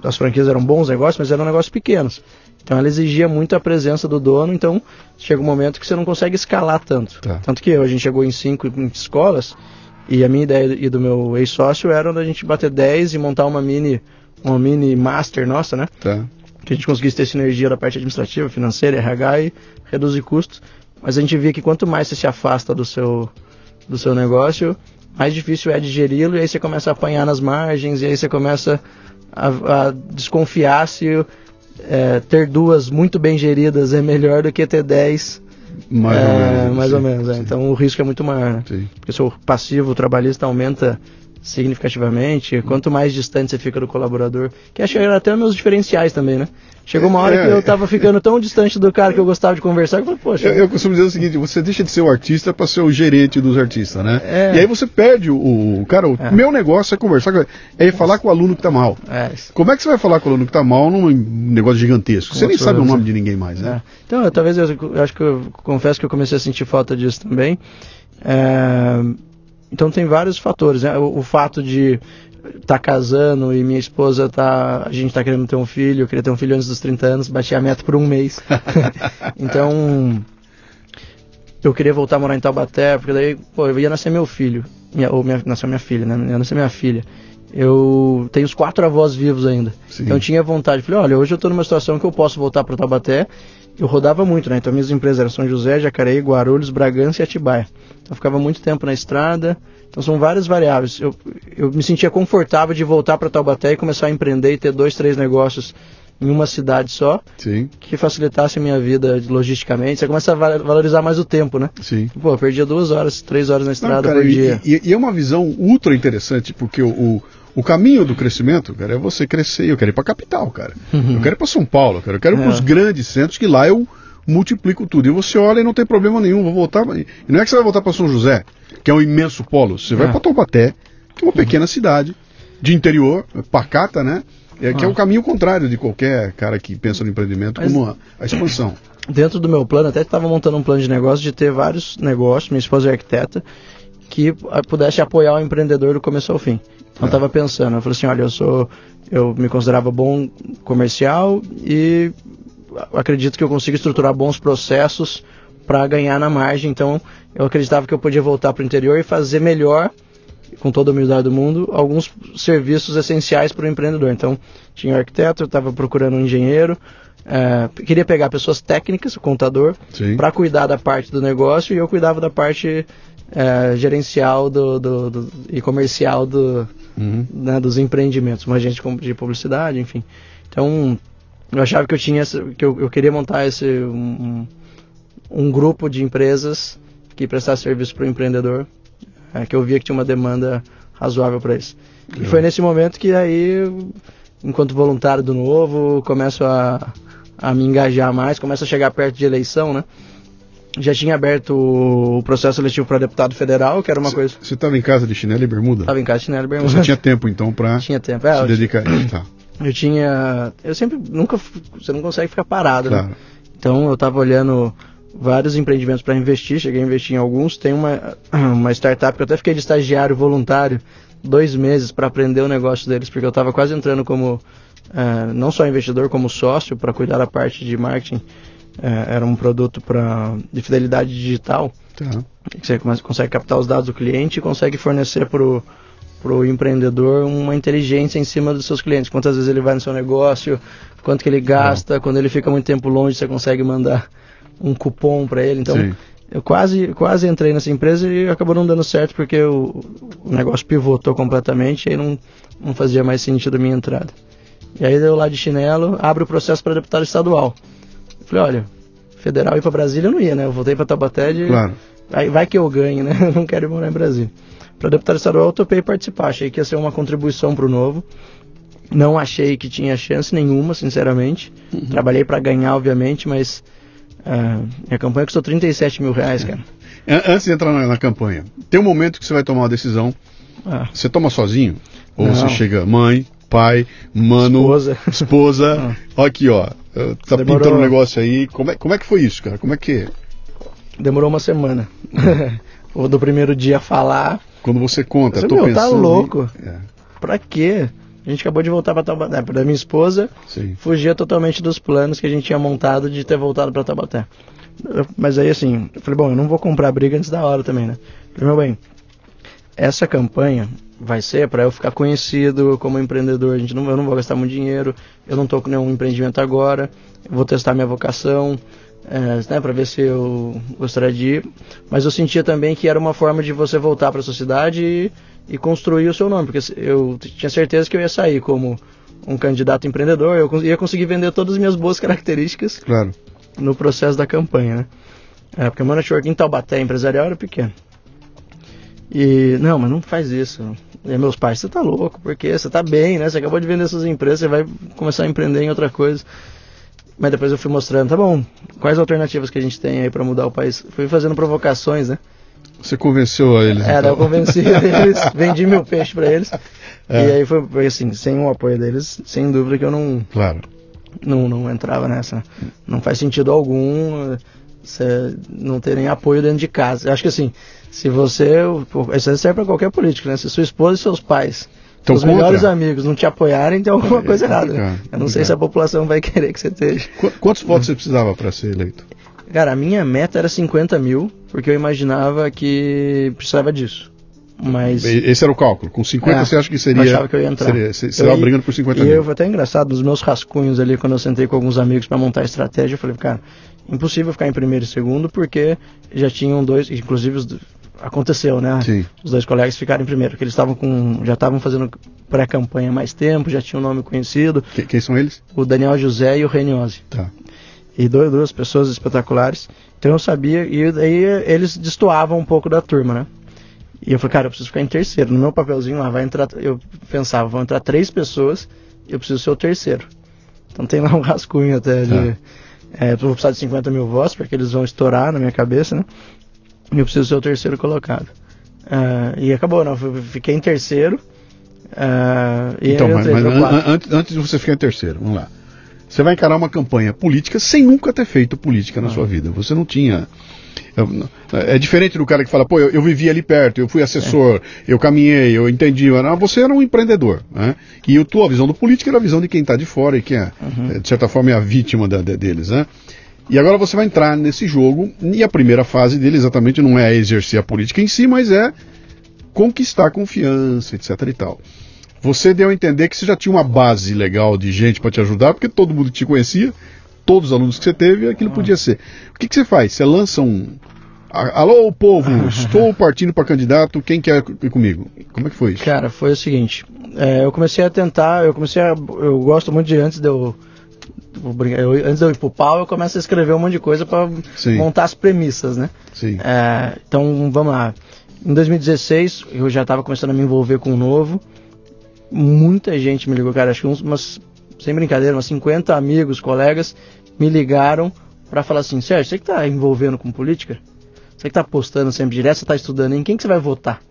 As franquias eram bons negócios, mas eram negócios pequenos. Então ela exigia muito a presença do dono, então chega um momento que você não consegue escalar tanto. Tá. Tanto que a gente chegou em cinco escolas e a minha ideia e do meu ex-sócio era da gente bater 10 e montar uma mini, uma mini master nossa, né? Tá. que a gente conseguisse ter sinergia da parte administrativa, financeira, RH e reduzir custos. Mas a gente via que quanto mais você se afasta do seu, do seu negócio, mais difícil é digeri-lo e aí você começa a apanhar nas margens e aí você começa a, a desconfiar se é, ter duas muito bem geridas é melhor do que ter dez Mais é, ou menos. mais sim, ou menos. é. Então o risco é muito maior. Né? Porque seu passivo trabalhista aumenta significativamente, quanto mais distante você fica do colaborador, que acho que era até meus diferenciais também, né? Chegou uma hora É. que eu tava ficando tão distante do cara que eu gostava de conversar, que eu falei, poxa, Eu, eu costumo dizer o seguinte, você deixa de ser o artista para ser o gerente dos artistas, né? É. E aí você perde o, o- cara, o É. meu negócio é conversar, com, é falar com o aluno que tá mal. é, Como é que você vai falar com o aluno que tá mal num negócio gigantesco? Você nem sabe o nome de ninguém mais, né? É. Então, eu- talvez eu, eu acho que eu confesso que eu comecei a sentir falta disso também. É, então tem vários fatores, né? O, o fato de estar casando e minha esposa tá, a gente tá querendo ter um filho, eu queria ter um filho antes dos 30 anos, bati a meta por um mês. então, eu queria voltar a morar em Taubaté, porque daí, pô, eu ia nascer meu filho, minha, ou minha, nasceu minha filha, né? Ia nascer minha filha. Eu tenho os quatro avós vivos ainda. Sim. Então eu tinha vontade. Falei, olha, hoje eu estou numa situação que eu posso voltar para Taubaté. Eu rodava muito, né? Então minhas empresas eram São José, Jacareí, Guarulhos, Bragança e Atibaia. Então eu ficava muito tempo na estrada. Então são várias variáveis. Eu, eu me sentia confortável de voltar para Taubaté e começar a empreender e ter dois, três negócios em uma cidade só, Sim, que facilitasse a minha vida logisticamente. Você começa a va- valorizar mais o tempo, né? sim. Pô, eu perdia duas horas, três horas na Não, estrada cara, por e, dia. e- e é uma visão ultra interessante, porque o, o, o caminho do crescimento, cara, é você crescer. Eu quero ir pra capital, cara. Eu quero ir pra São Paulo, cara. Eu quero ir É. pros grandes centros, que lá eu multiplico tudo. E você olha e não tem problema nenhum, vou voltar. E não é que você vai voltar pra São José, que é um imenso polo. Você vai É. pra Taubaté, que é uma pequena cidade de interior, pacata, né? É, que é Ah. o caminho contrário de qualquer cara que pensa no empreendimento, Mas- como a, a expansão. dentro do meu plano, até estava montando um plano de negócio de ter vários negócios, minha esposa é arquiteta, que ah, pudesse apoiar o empreendedor do começo ao fim. Então eu É. estava pensando, eu falei assim, olha, eu sou, eu me considerava bom comercial e acredito que eu consigo estruturar bons processos para ganhar na margem. Então eu acreditava que eu podia voltar para o interior e fazer melhor com toda a humildade do mundo, alguns serviços essenciais para o empreendedor. Então, tinha um arquiteto, eu estava procurando um engenheiro, eh, queria pegar pessoas técnicas, o contador, para cuidar da parte do negócio e eu cuidava da parte eh, gerencial do, do- do- e comercial do, Uhum. né, dos empreendimentos, uma agente de publicidade, enfim. Então, eu achava que eu tinha, essa- que eu, eu queria montar esse um, um- um grupo de empresas que prestasse serviço para o empreendedor, eh, que eu via que tinha uma demanda razoável para isso. E foi nesse momento que aí, enquanto voluntário do novo, começo a, a me engajar mais, começo a chegar perto de eleição, né? Já tinha aberto o processo seletivo para deputado federal, que era uma coisa. Você estava em casa de chinelo e bermuda? Estava em casa de chinelo e bermuda. Você tinha tempo então pra Tinha tempo. É, se eu, dedicar a isso. Tá, eu tinha. Eu sempre. Nunca. Você não consegue ficar parado, né? claro. Então eu estava olhando vários empreendimentos para investir, cheguei a investir em alguns. Tem uma, uma startup que eu até fiquei de estagiário voluntário dois meses para aprender o negócio deles, porque eu estava quase entrando como eh, não só investidor, como sócio para cuidar da parte de marketing. Eh, era um produto pra, de fidelidade digital Tá. que você consegue captar os dados do cliente e consegue fornecer para o empreendedor uma inteligência em cima dos seus clientes. Quantas vezes ele vai no seu negócio, quanto que ele gasta, quando ele fica muito tempo longe, você consegue mandar um cupom para ele. Então, Sim. eu quase, quase entrei nessa empresa e acabou não dando certo porque o, o negócio pivotou completamente e aí não, não fazia mais sentido a minha entrada. E aí deu lá de chinelo, abre o processo para deputado estadual. Eu falei, olha, federal ir para Brasília eu não ia, né? Eu voltei para Taubaté de... Claro. Aí vai que eu ganho, né? Eu não quero ir morar em Brasília. Para deputado estadual eu topei participar, achei que ia ser uma contribuição para o novo. Não achei que tinha chance nenhuma, sinceramente. Uhum. Trabalhei para ganhar, obviamente, mas uh, minha campanha custou 37 mil reais, cara. Antes de entrar na, na, campanha, tem um momento que você vai tomar uma decisão. Ah. Você toma sozinho? Ou não. você chega, mãe, pai, mano, esposa, esposa ah. aqui, ó, tá Demorou... pintando um negócio aí. Como é, como é que foi isso, cara? Como é que. Demorou uma semana. Ou do primeiro dia falar. Quando você conta, você, tô meu, tá pensando. Tá louco? Em... É. Pra quê? A gente acabou de voltar para Taubaté. Da minha esposa, Sim. fugia totalmente dos planos que a gente tinha montado de ter voltado para Taubaté. Mas aí, assim, eu falei, bom, eu não vou comprar briga antes da hora também, né? falei, meu bem, essa campanha vai ser para eu ficar conhecido como empreendedor. A gente não, eu não vou gastar muito dinheiro, eu não estou com nenhum empreendimento agora, vou testar minha vocação, é, né, para ver se eu gostaria de ir. Mas eu sentia também que era uma forma de você voltar para a sociedade e, e, construir o seu nome, porque eu tinha certeza que eu ia sair como um candidato empreendedor, eu ia conseguir vender todas as minhas boas características claro. no processo da campanha. Né? É, porque o meu network em Taubaté empresarial era pequeno. E, não, mas não faz isso. E meus pais, você tá louco, porque você tá bem, né? Você acabou de vender suas empresas, você vai começar a empreender em outra coisa. Mas depois eu fui mostrando, tá bom, quais alternativas que a gente tem aí para mudar o país? Fui fazendo provocações, né? Você convenceu eles? Era, então. eu convenci eles, vendi meu peixe para eles. É. E aí foi, assim, sem o apoio deles, sem dúvida que eu não. Claro. Não, não entrava nessa. Não faz sentido algum não ter nem apoio dentro de casa. Eu acho que assim, se você. Isso serve para qualquer político, né? Se sua esposa e seus pais então, os contra. melhores amigos não te apoiarem, tem alguma é, coisa errada. Né? Eu não sei se a população vai querer que você esteja. Qu quantos votos você precisava para ser eleito? Cara, a minha meta era 50 mil, porque eu imaginava que precisava disso. Mas... Esse era o cálculo. Com 50 é, você acha que seria. Eu achava que eu ia entrar. Seria, você estava brigando por 50 e mil. E eu foi até engraçado, nos meus rascunhos ali, quando eu sentei com alguns amigos para montar a estratégia, eu falei, cara, impossível ficar em primeiro e segundo, porque já tinham dois, inclusive aconteceu, né? Sim. Os dois colegas ficaram em primeiro, porque eles estavam com, já estavam fazendo pré-campanha há mais tempo, já tinham um nome conhecido. Que, quem são eles? O Daniel José e o Reniose. Tá. E dois, duas pessoas espetaculares. Então eu sabia, e aí eles destoavam um pouco da turma, né? E eu falei, cara, eu preciso ficar em terceiro. No meu papelzinho lá vai entrar, eu pensava, vão entrar três pessoas, e eu preciso ser o terceiro. Então tem lá um rascunho até de. Tá. É, eu vou precisar de 50 mil votos, porque eles vão estourar na minha cabeça, né? eu preciso ser o terceiro colocado. Uh, e acabou, não, fiquei em terceiro. Uh, então, mas, mas an antes, antes de você ficar em terceiro, vamos lá. Você vai encarar uma campanha política sem nunca ter feito política na ah. sua vida. Você não tinha. É diferente do cara que fala, pô, eu, eu vivi ali perto, eu fui assessor, é. eu caminhei, eu entendi. Não, você era um empreendedor. Né? E a tua visão do político era a visão de quem está de fora e que, é, uhum. de certa forma, é a vítima da, da, deles. Né? E agora você vai entrar nesse jogo, e a primeira fase dele exatamente não é exercer a política em si, mas é conquistar confiança, etc e tal. Você deu a entender que você já tinha uma base legal de gente para te ajudar, porque todo mundo te conhecia, todos os alunos que você teve, aquilo podia ser. O que, que você faz? Você lança um. Alô, povo, estou partindo para candidato, quem quer ir comigo? Como é que foi isso? Cara, foi o seguinte, é, eu comecei a tentar, eu comecei a. Eu gosto muito de antes de eu eu, antes de eu ir pro pau, eu começo a escrever um monte de coisa para montar as premissas, né? Sim. É, então, vamos lá. Em 2016, eu já estava começando a me envolver com o novo. Muita gente me ligou, cara, acho que uns, umas, sem brincadeira, umas 50 amigos, colegas, me ligaram para falar assim, Sérgio, você que tá envolvendo com política? Você que tá postando sempre direto, você tá estudando em quem que você vai votar?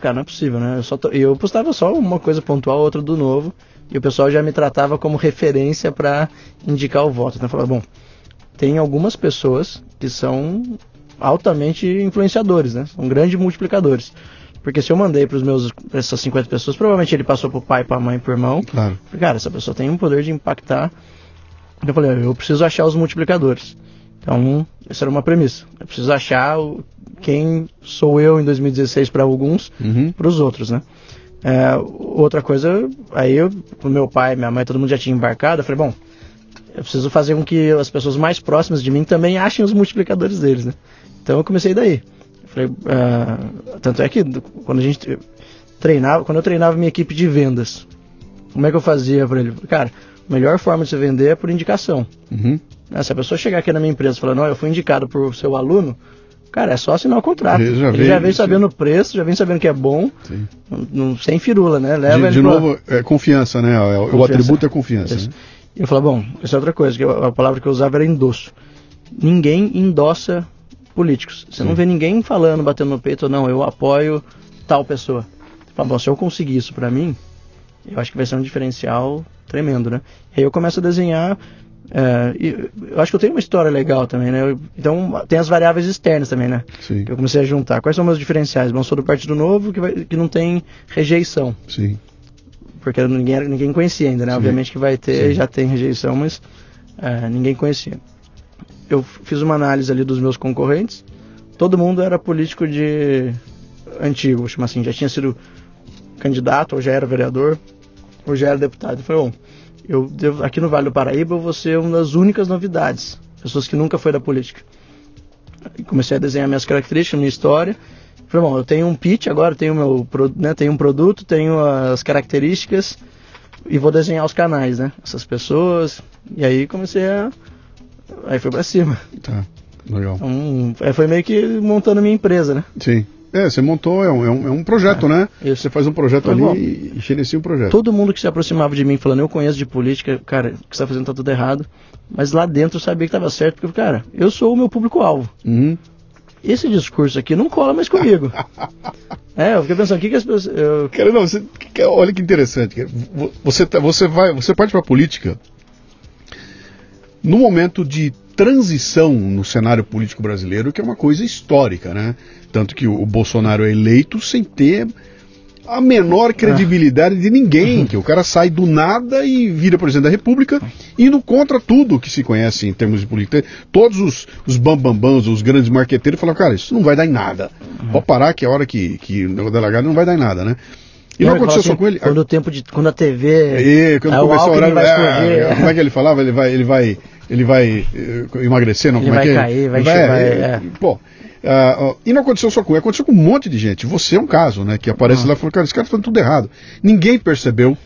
Cara, não é possível, né? Eu, só tô, eu postava só uma coisa pontual, outra do novo e o pessoal já me tratava como referência para indicar o voto. Então eu falava, bom, tem algumas pessoas que são altamente influenciadores, né? São grandes multiplicadores. Porque se eu mandei para os meus essas 50 pessoas, provavelmente ele passou para o pai, para a mãe, para o irmão. Claro. Cara, essa pessoa tem um poder de impactar. Então eu falei, eu preciso achar os multiplicadores. Então, essa era uma premissa. Eu preciso achar o, quem sou eu em 2016 para alguns, uhum. para os outros, né? É, outra coisa, aí eu, o meu pai, minha mãe, todo mundo já tinha embarcado, eu falei, bom, eu preciso fazer com que as pessoas mais próximas de mim também achem os multiplicadores deles, né? Então eu comecei daí. Falei, uh, tanto é que quando a gente treinava, quando eu treinava minha equipe de vendas, Como é que eu fazia para ele? Cara, a melhor forma de você vender é por indicação. Uhum. Né, Se a pessoa chegar aqui na minha empresa falando, não, eu fui indicado por seu aluno, cara, é só assinar o contrato. Ele já ele vem- já vem sabendo o preço, já vem sabendo que é bom, não, não- sem firula, né? Leva De, de pra- novo, é confiança, né? O, o Confiança. atributo é confiança. Né? E eu falava, bom, essa é outra coisa, que eu- a palavra que eu usava era endosso. Ninguém endossa políticos. Você não Sim. vê ninguém falando, batendo no peito, não, eu apoio tal pessoa. Você fala, bom, se eu conseguir isso pra mim, eu acho que vai ser um diferencial tremendo, né? E aí eu começo a desenhar. é, e eu acho que eu tenho uma história legal também, né? Eu- então tem as variáveis externas também, né? Sim, Que eu comecei a juntar. Quais são meus diferenciais? Bom, sou do Partido Novo, que, vai- que não tem rejeição sim. porque ninguém, ninguém conhecia ainda, né? Sim. Obviamente que vai ter, Sim. já tem rejeição, mas é, ninguém conhecia. Eu fiz uma análise ali dos meus concorrentes, todo mundo era político de antigo, vou chamar assim, já tinha sido candidato, ou já era vereador, ou já era deputado. Falei, bom, eu devo- aqui no Vale do Paraíba eu vou ser uma das únicas novidades, pessoas que nunca foi da política. Comecei a desenhar minhas características, minha história. Falei, bom, eu tenho um pitch agora, tenho meu, né, tenho um produto, tenho as características e vou desenhar os canais, né? Essas pessoas. E aí comecei a. Aí foi pra cima. Tá. Legal. Então, aí foi meio que montando minha empresa, né? Sim. É, você montou, é um, é um, é um projeto, né? isso. Você faz um projeto ali bom. e gerencia um projeto. Todo mundo que se aproximava de mim falando, eu conheço de política, cara, o que você tá fazendo tá tudo errado. Mas lá dentro eu sabia que tava certo, porque, cara, eu sou o meu público-alvo. Uhum. Esse discurso aqui não cola mais comigo. é, eu fiquei pensando, o que, que as pessoas. eu- Cara, não, você, olha que interessante. Você, tá- você, vai, você parte para a política no momento de transição no cenário político brasileiro, que é uma coisa histórica, né? Tanto que o, Bolsonaro é eleito sem ter a menor credibilidade de ninguém, que o cara sai do nada e vira presidente da República, indo contra tudo que se conhece em termos de política. Todos os, os bambambãs, os grandes marqueteiros falam, cara, isso não vai dar em nada. Pode parar que a hora que, que o delegado não vai dar em nada, né? E não que aconteceu fala só assim, com ele. Quando o tempo de. Quando a TV. E, quando o começou o horário, vai ah, escorrer. como é que ele falava? Ele vai, ele vai, ele vai eh, emagrecer, não? Ele como é vai que é? cair, vai vai- eh, é. Pô, ah, ó, e não aconteceu só com ele, aconteceu com um monte de gente. Você é um caso, né? Que aparece Ah. lá e falou, cara, esse cara tá fazendo tudo errado. Ninguém percebeu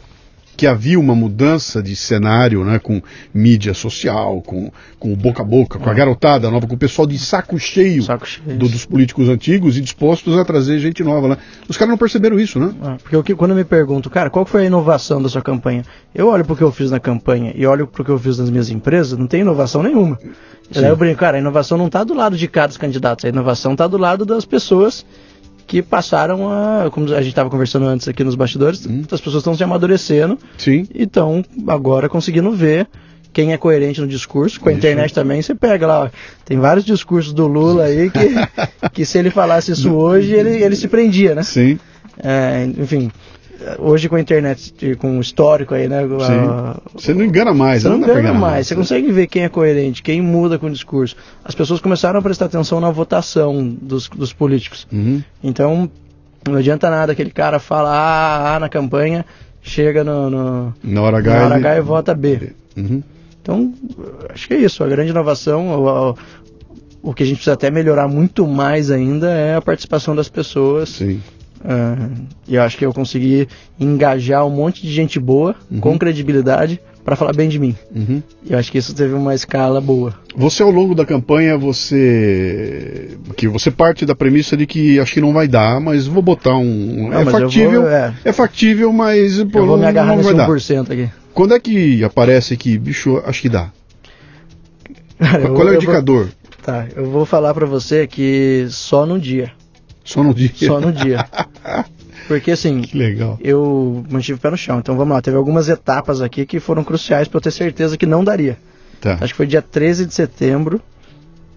que havia uma mudança de cenário, né? Com mídia social, com, com o boca a boca, com a garotada nova, com o pessoal de saco cheio, Ah. Saco cheio. do- dos políticos antigos e dispostos a trazer gente nova lá. Os caras não perceberam isso, né? Ah, Porque que- quando eu me pergunto, cara, qual foi a inovação da sua campanha? Eu olho pro que eu fiz na campanha e olho pro que eu fiz nas minhas empresas, não tem inovação nenhuma. Sim. Daí eu brinco, cara, a inovação não tá do lado de cada dos candidatos, a inovação tá do lado das pessoas que passaram a, como a gente estava conversando antes aqui nos bastidores, Hum. as pessoas estão se amadurecendo Sim. e estão agora conseguindo ver quem é coerente no discurso. Com a internet também, você pega lá, ó, tem vários discursos do Lula aí que, que se ele falasse isso hoje, ele, ele se prendia, né? Sim. É, enfim, hoje com a internet, com o histórico aí, né? a-. Você não engana mais, você não dá pra ganha enganar mais, você consegue ver quem é coerente, quem muda com o discurso. As pessoas começaram a prestar atenção na votação dos, dos políticos. Uhum. Então, não adianta nada aquele cara fala A, A na campanha, chega no, no, Na hora H. na hora H e vota B. Uhum. Então, acho que é isso. A grande inovação, o, o- o que a gente precisa até melhorar muito mais ainda é a participação das pessoas. Sim. Ah, e eu acho que eu consegui engajar um monte de gente boa, Uhum. com credibilidade, para falar bem de mim. Uhum. Eu acho que isso teve uma escala boa. Você ao longo da campanha, você que você parte da premissa de que acho que não vai dar, mas vou botar um Não, é factível, vou, é. é factível, mas pô, eu vou me agarrar não nesse vai dar. 1% aqui. Quando é que aparece que, bicho, acho que dá? Cara, Qual é o eu vou- indicador? Tá, eu vou falar pra você que só no dia. Só no dia. Só no dia. Porque assim, eu mantive o pé no chão. Então vamos lá, teve algumas etapas aqui que foram cruciais pra eu ter certeza que não daria. Tá. Acho que foi dia 13 de setembro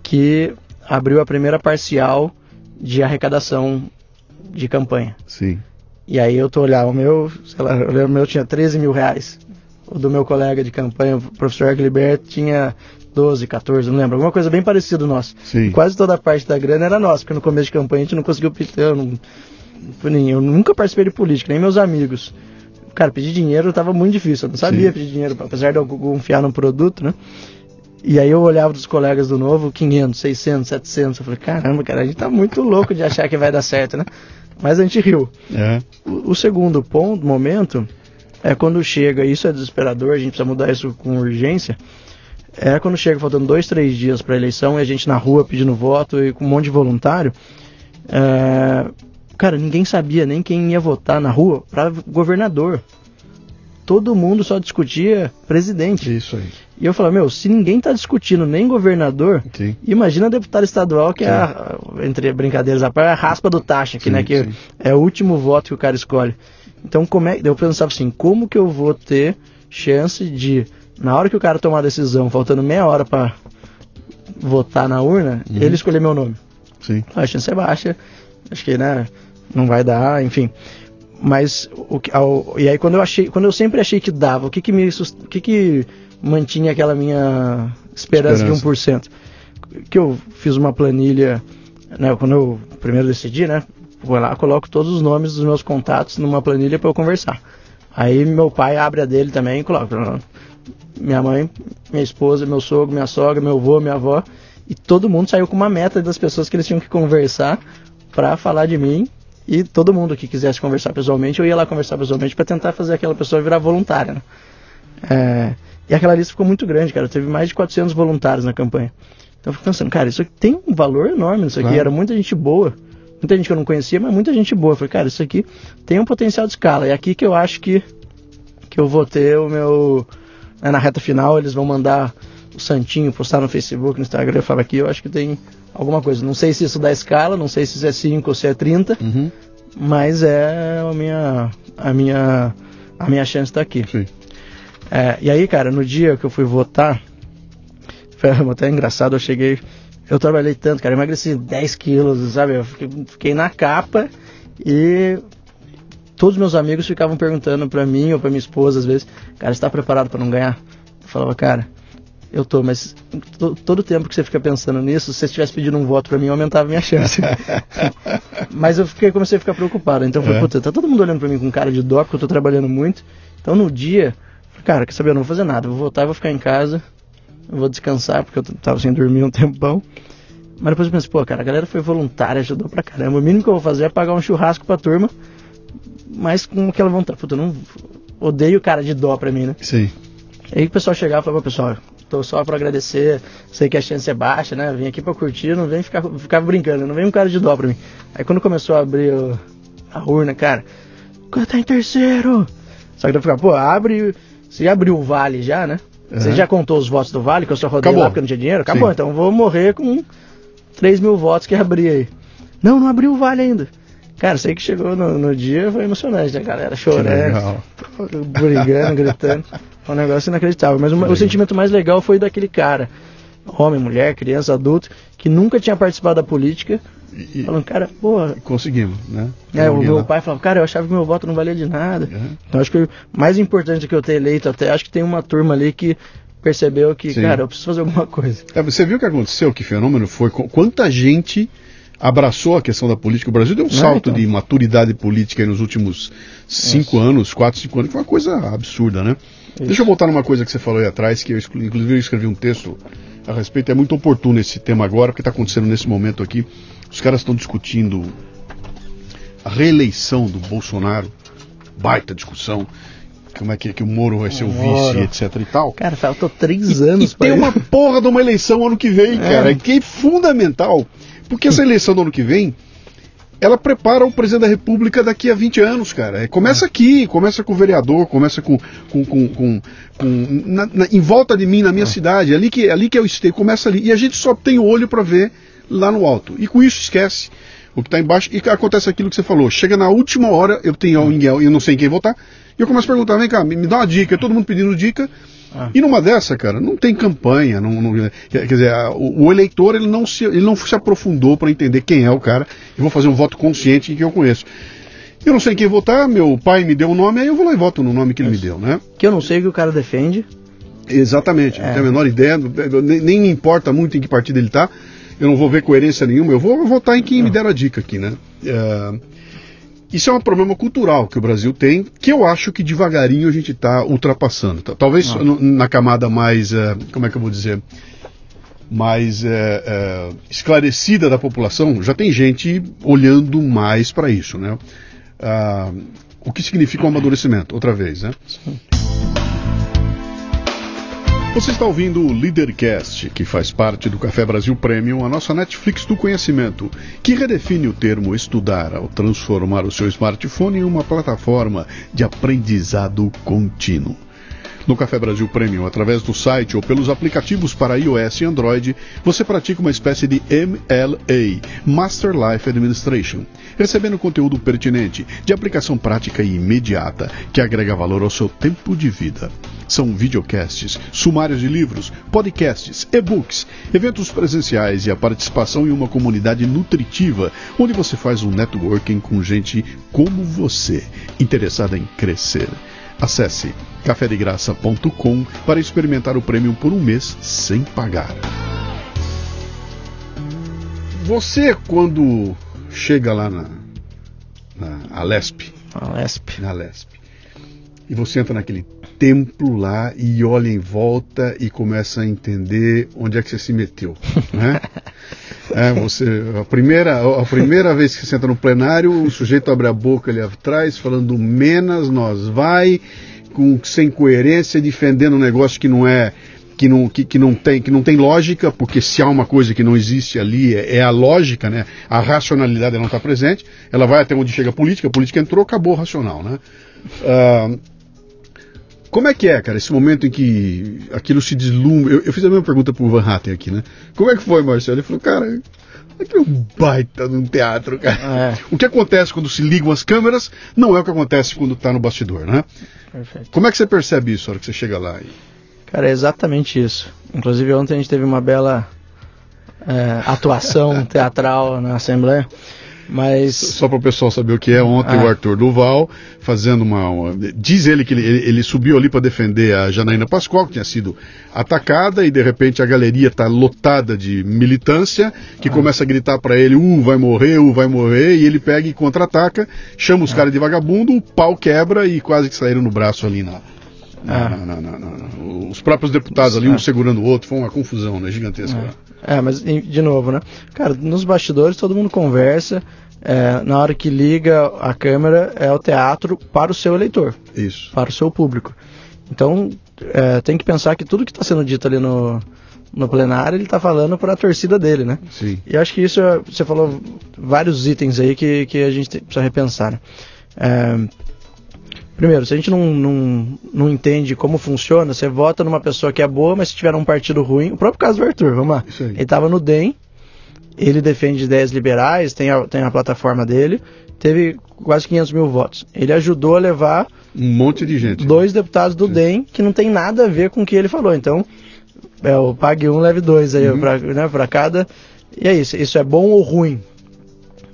que abriu a primeira parcial de arrecadação de campanha. Sim. E aí eu tô olhando, o meu, sei lá, eu lembro, o meu tinha 13 mil reais. O do meu colega de campanha, o professor Aguilibert, tinha 12, 14, não lembro. Alguma coisa bem parecida do nosso. Sim. Quase toda a parte da grana era nossa, porque no começo de campanha a gente não conseguiu. Eu, não, eu nunca participei de política, nem meus amigos. Cara, pedir dinheiro tava muito difícil. Eu não sabia Sim. pedir dinheiro, apesar de eu confiar no produto, né? E aí eu olhava dos colegas do novo, 500, 600, 700. Eu falei, caramba, cara, a gente tá muito louco de achar que vai dar certo, né? Mas a gente riu. É. O, o segundo ponto, momento, é quando chega, isso é desesperador, a gente precisa mudar isso com urgência. É quando chega faltando dois, três dias para a eleição e a gente na rua pedindo voto e com um monte de voluntário. É, cara, ninguém sabia nem quem ia votar na rua para governador. Todo mundo só discutia presidente. Isso aí. E eu falei, meu, se ninguém tá discutindo nem governador, Sim. imagina deputado estadual, que é, a, entre brincadeiras, a, a raspa do taxa, aqui, Sim, né? Que sim. é o último voto que o cara escolhe. Então, como é, eu pensava assim, como que eu vou ter chance de, na hora que o cara tomar a decisão, faltando meia hora para votar na urna, Uhum. ele escolher meu nome? Sim. A chance é baixa, acho que, né, não vai dar, enfim. Mas, o, que- ao- e aí quando eu achei, quando eu sempre achei que dava, o que que me, o que que mantinha aquela minha esperança, Esperança. de 1%? Que eu fiz uma planilha, né, quando eu primeiro decidi, né, vou lá, coloco todos os nomes dos meus contatos numa planilha para eu conversar. Aí meu pai abre a dele também e coloca minha mãe, minha esposa, meu sogro, minha sogra, meu avô, minha avó, e todo mundo saiu com uma meta das pessoas que eles tinham que conversar para falar de mim. E todo mundo que quisesse conversar pessoalmente, eu ia lá conversar pessoalmente para tentar fazer aquela pessoa virar voluntária. Né? É, e aquela lista ficou muito grande, cara. Teve mais de 400 voluntários na campanha. Então eu fico pensando, cara, isso aqui tem um valor enorme nisso aqui. Claro. Era muita gente boa. Muita gente que eu não conhecia, mas muita gente boa. Eu falei, cara, isso aqui tem um potencial de escala. E é aqui que eu acho que, que eu vou ter o meu. Né, na reta final, eles vão mandar o Santinho postar no Facebook, no Instagram. Falo aqui, eu acho que tem alguma coisa. Não sei se isso dá escala, não sei se isso é 5 ou se é 30, Uhum. mas é a minha, a minha, a minha chance está aqui. É, e aí, cara, no dia que eu fui votar, foi até engraçado, eu cheguei, eu trabalhei tanto, cara, eu emagreci 10 quilos, sabe? Eu fiquei, fiquei na capa e todos meus amigos ficavam perguntando pra mim ou pra minha esposa às vezes, cara, você tá preparado pra não ganhar? Eu falava, cara, eu tô, mas to- todo tempo que você fica pensando nisso, se você estivesse pedindo um voto pra mim, aumentava a minha chance. mas eu fiquei, comecei a ficar preocupado. Então eu falei, É. puta, tá todo mundo olhando pra mim com cara de dó, porque eu tô trabalhando muito. Então no dia, falei, cara, quer saber, eu não vou fazer nada, eu vou voltar, eu vou ficar em casa, eu vou descansar, porque eu tava sem dormir um tempão. Mas depois eu pensei, pô, cara, a galera foi voluntária, ajudou pra caramba. O mínimo que eu vou fazer é pagar um churrasco pra turma, mas com aquela vontade. Puta, eu não odeio cara de dó pra mim, né? Sim. Aí o pessoal chegava e falava, pessoal, tô só pra agradecer, sei que a chance é baixa, né? Vim aqui pra curtir, não vem ficar, ficar brincando, não vem um cara de dó pra mim. Aí quando começou a abrir o- a urna, cara, "Cara, tá em terceiro. Só que daí eu ficava, pô, abre. Você já abriu o vale já, né? Você Uhum. já contou os votos do vale, que eu só rodei Acabou. lá porque não tinha dinheiro? Acabou, Sim. então eu vou morrer com 3 mil votos que abri aí. Não, não abriu o vale ainda. Cara, sei que chegou no, no dia, foi emocionante, né, galera? Chorando brigando, gritando. Foi um negócio inacreditável. Mas o, o sentimento mais legal foi daquele cara, homem, mulher, criança, adulto, que nunca tinha participado da política, E, falando, cara, pô. conseguimos, né? É, o meu lá. pai falava, cara, eu achava que meu voto não valia de nada. Uhum. Então acho que o mais importante do que eu ter eleito até, acho que tem uma turma ali que percebeu que, Sim. cara, eu preciso fazer alguma coisa. É, você viu o que aconteceu? Que fenômeno foi? Qu- Quanta gente abraçou a questão da política? O Brasil deu um É, salto então. de maturidade política nos últimos cinco anos, quatro, cinco anos, que foi uma coisa absurda, né? Deixa eu voltar numa coisa que você falou aí atrás, que eu, inclusive eu escrevi um texto a respeito, é muito oportuno esse tema agora, porque está acontecendo nesse momento aqui. Os caras estão discutindo a reeleição do Bolsonaro, baita discussão, como é que, que o Moro vai ser o Moro. vice, etc e tal. Cara, faltou três E- anos e pra tem isso. uma porra de uma eleição ano que vem, cara, É. que é fundamental. Porque essa eleição do ano que vem, ela prepara o presidente da República daqui a 20 anos, cara. É, Começa aqui, começa com o vereador, começa com. com, com, com- com- na- na- em volta de mim, na minha cidade, ali que, ali que é o esteio, começa ali. E a gente só tem o olho para ver lá no alto. E com isso esquece o que está embaixo. E acontece aquilo que você falou. Chega na última hora, eu tenho alguém, eu não sei em quem votar. E eu começo a perguntar, vem cá, me, me dá uma dica, todo mundo pedindo dica. Ah. E numa dessa, cara, não tem campanha, não, não- quer dizer, a- o, o eleitor ele não se, ele não se aprofundou para entender quem é o cara e vou fazer um voto consciente em quem eu conheço. Eu não sei em quem votar, meu pai me deu um nome, aí eu vou lá e voto no nome que ele me deu, né? Que eu não sei o que o cara defende. Exatamente, não É. tenho a menor ideia, não- nem, nem me importa muito em que partido ele está, eu não vou ver coerência nenhuma, eu vou votar em quem me der a dica aqui, né? É, isso é um problema cultural que o Brasil tem, que eu acho que devagarinho a gente está ultrapassando. Tá- Talvez Ah. na camada mais, eh, como é que eu vou dizer, mais eh, eh, esclarecida da população, já tem gente olhando mais para isso, né? Ah, o que significa o um amadurecimento, outra vez, né? Sim. Você está ouvindo o Leadercast, que faz parte do Café Brasil Premium, a nossa Netflix do conhecimento, que redefine o termo estudar ao transformar o seu smartphone em uma plataforma de aprendizado contínuo. No Café Brasil Premium, através do site ou pelos aplicativos para iOS e Android, você pratica uma espécie de MLA, Master Life Administration, recebendo conteúdo pertinente, de aplicação prática e imediata, que agrega valor ao seu tempo de vida. São videocasts, sumários de livros, podcasts, e-books, eventos presenciais e a participação em uma comunidade nutritiva, onde você faz um networking com gente como você, interessada em crescer. Acesse cafedegraça.com para experimentar o prêmio por um mês sem pagar. Você, quando chega lá na, na Alesp, Alesp. na Alesp, e você entra naquele templo lá e olha em volta e começa a entender onde é que você se meteu, né? É, você, a, primeira, a primeira vez que você entra no plenário, o sujeito abre a boca ali atrás, falando menos, nós vai, com, sem coerência, defendendo um negócio que não é. Que não, que, que, não tem, que não tem lógica, porque se há uma coisa que não existe ali, é, é a lógica, né? a racionalidade não está presente, ela vai até onde chega a política, a política entrou, acabou o racional. Né? Uh, como é que é, cara, esse momento em que aquilo se deslumbra? Eu, eu fiz a mesma pergunta pro Van Hatten aqui, né? Como é que foi, Marcelo? Ele falou, cara, aqui é um baita num teatro, cara. É. O que acontece quando se ligam as câmeras não é o que acontece quando tá no bastidor, né? Perfeito. Como é que você percebe isso na hora que você chega lá? E... Cara, é exatamente isso. Inclusive ontem a gente teve uma bela é, atuação teatral na Assembleia. Mas... Só para o pessoal saber o que é, ontem ah. o Arthur Duval fazendo uma, uma. diz ele que ele, ele subiu ali para defender a Janaína Pascoal, que tinha sido atacada, e de repente a galeria está lotada de militância, que ah. começa a gritar para ele: uh, vai morrer, uh, vai morrer, e ele pega e contra-ataca, chama os ah. caras de vagabundo, o pau quebra e quase que saíram no braço ali na. Na, ah. na, na, os próprios deputados ali, um ah. segurando o outro, foi uma confusão né, gigantesca. É. é, mas de novo, né? Cara, nos bastidores todo mundo conversa, é, na hora que liga a câmera, é o teatro para o seu eleitor. Isso. Para o seu público. Então, é, tem que pensar que tudo que está sendo dito ali no, no plenário, ele está falando para a torcida dele, né? Sim. E acho que isso, é, você falou vários itens aí que, que a gente precisa repensar. Né? É, primeiro, se a gente não, não, não entende como funciona, você vota numa pessoa que é boa, mas se tiver um partido ruim, o próprio caso do Arthur, vamos lá. Ele estava no DEM, ele defende ideias liberais, tem a, tem a plataforma dele, teve quase 500 mil votos. Ele ajudou a levar um monte de gente. Dois deputados do Sim. DEM que não tem nada a ver com o que ele falou. Então, é o pague um, leve dois aí uhum. para né, cada. E é isso. Isso é bom ou ruim?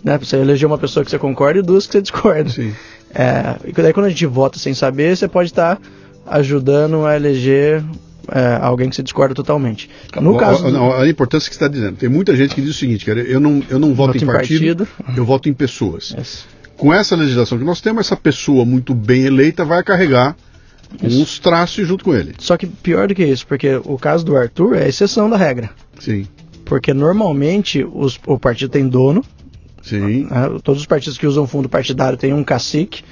Né? Você eleger uma pessoa que você concorda e duas que você discorda. Sim. É, e daí quando a gente vota sem saber, você pode estar tá ajudando a eleger é, alguém que se discorda totalmente. No caso do... a importância que você está dizendo, tem muita gente que diz o seguinte, cara, eu não, eu não voto, voto em partido, partido, eu voto em pessoas. Yes. Com essa legislação que nós temos, essa pessoa muito bem eleita vai carregar isso. uns traços junto com ele. Só que pior do que isso, porque o caso do Arthur é a exceção da regra. Sim. Porque normalmente os, o partido tem dono. Sim. Né, todos os partidos que usam fundo partidário têm um cacique.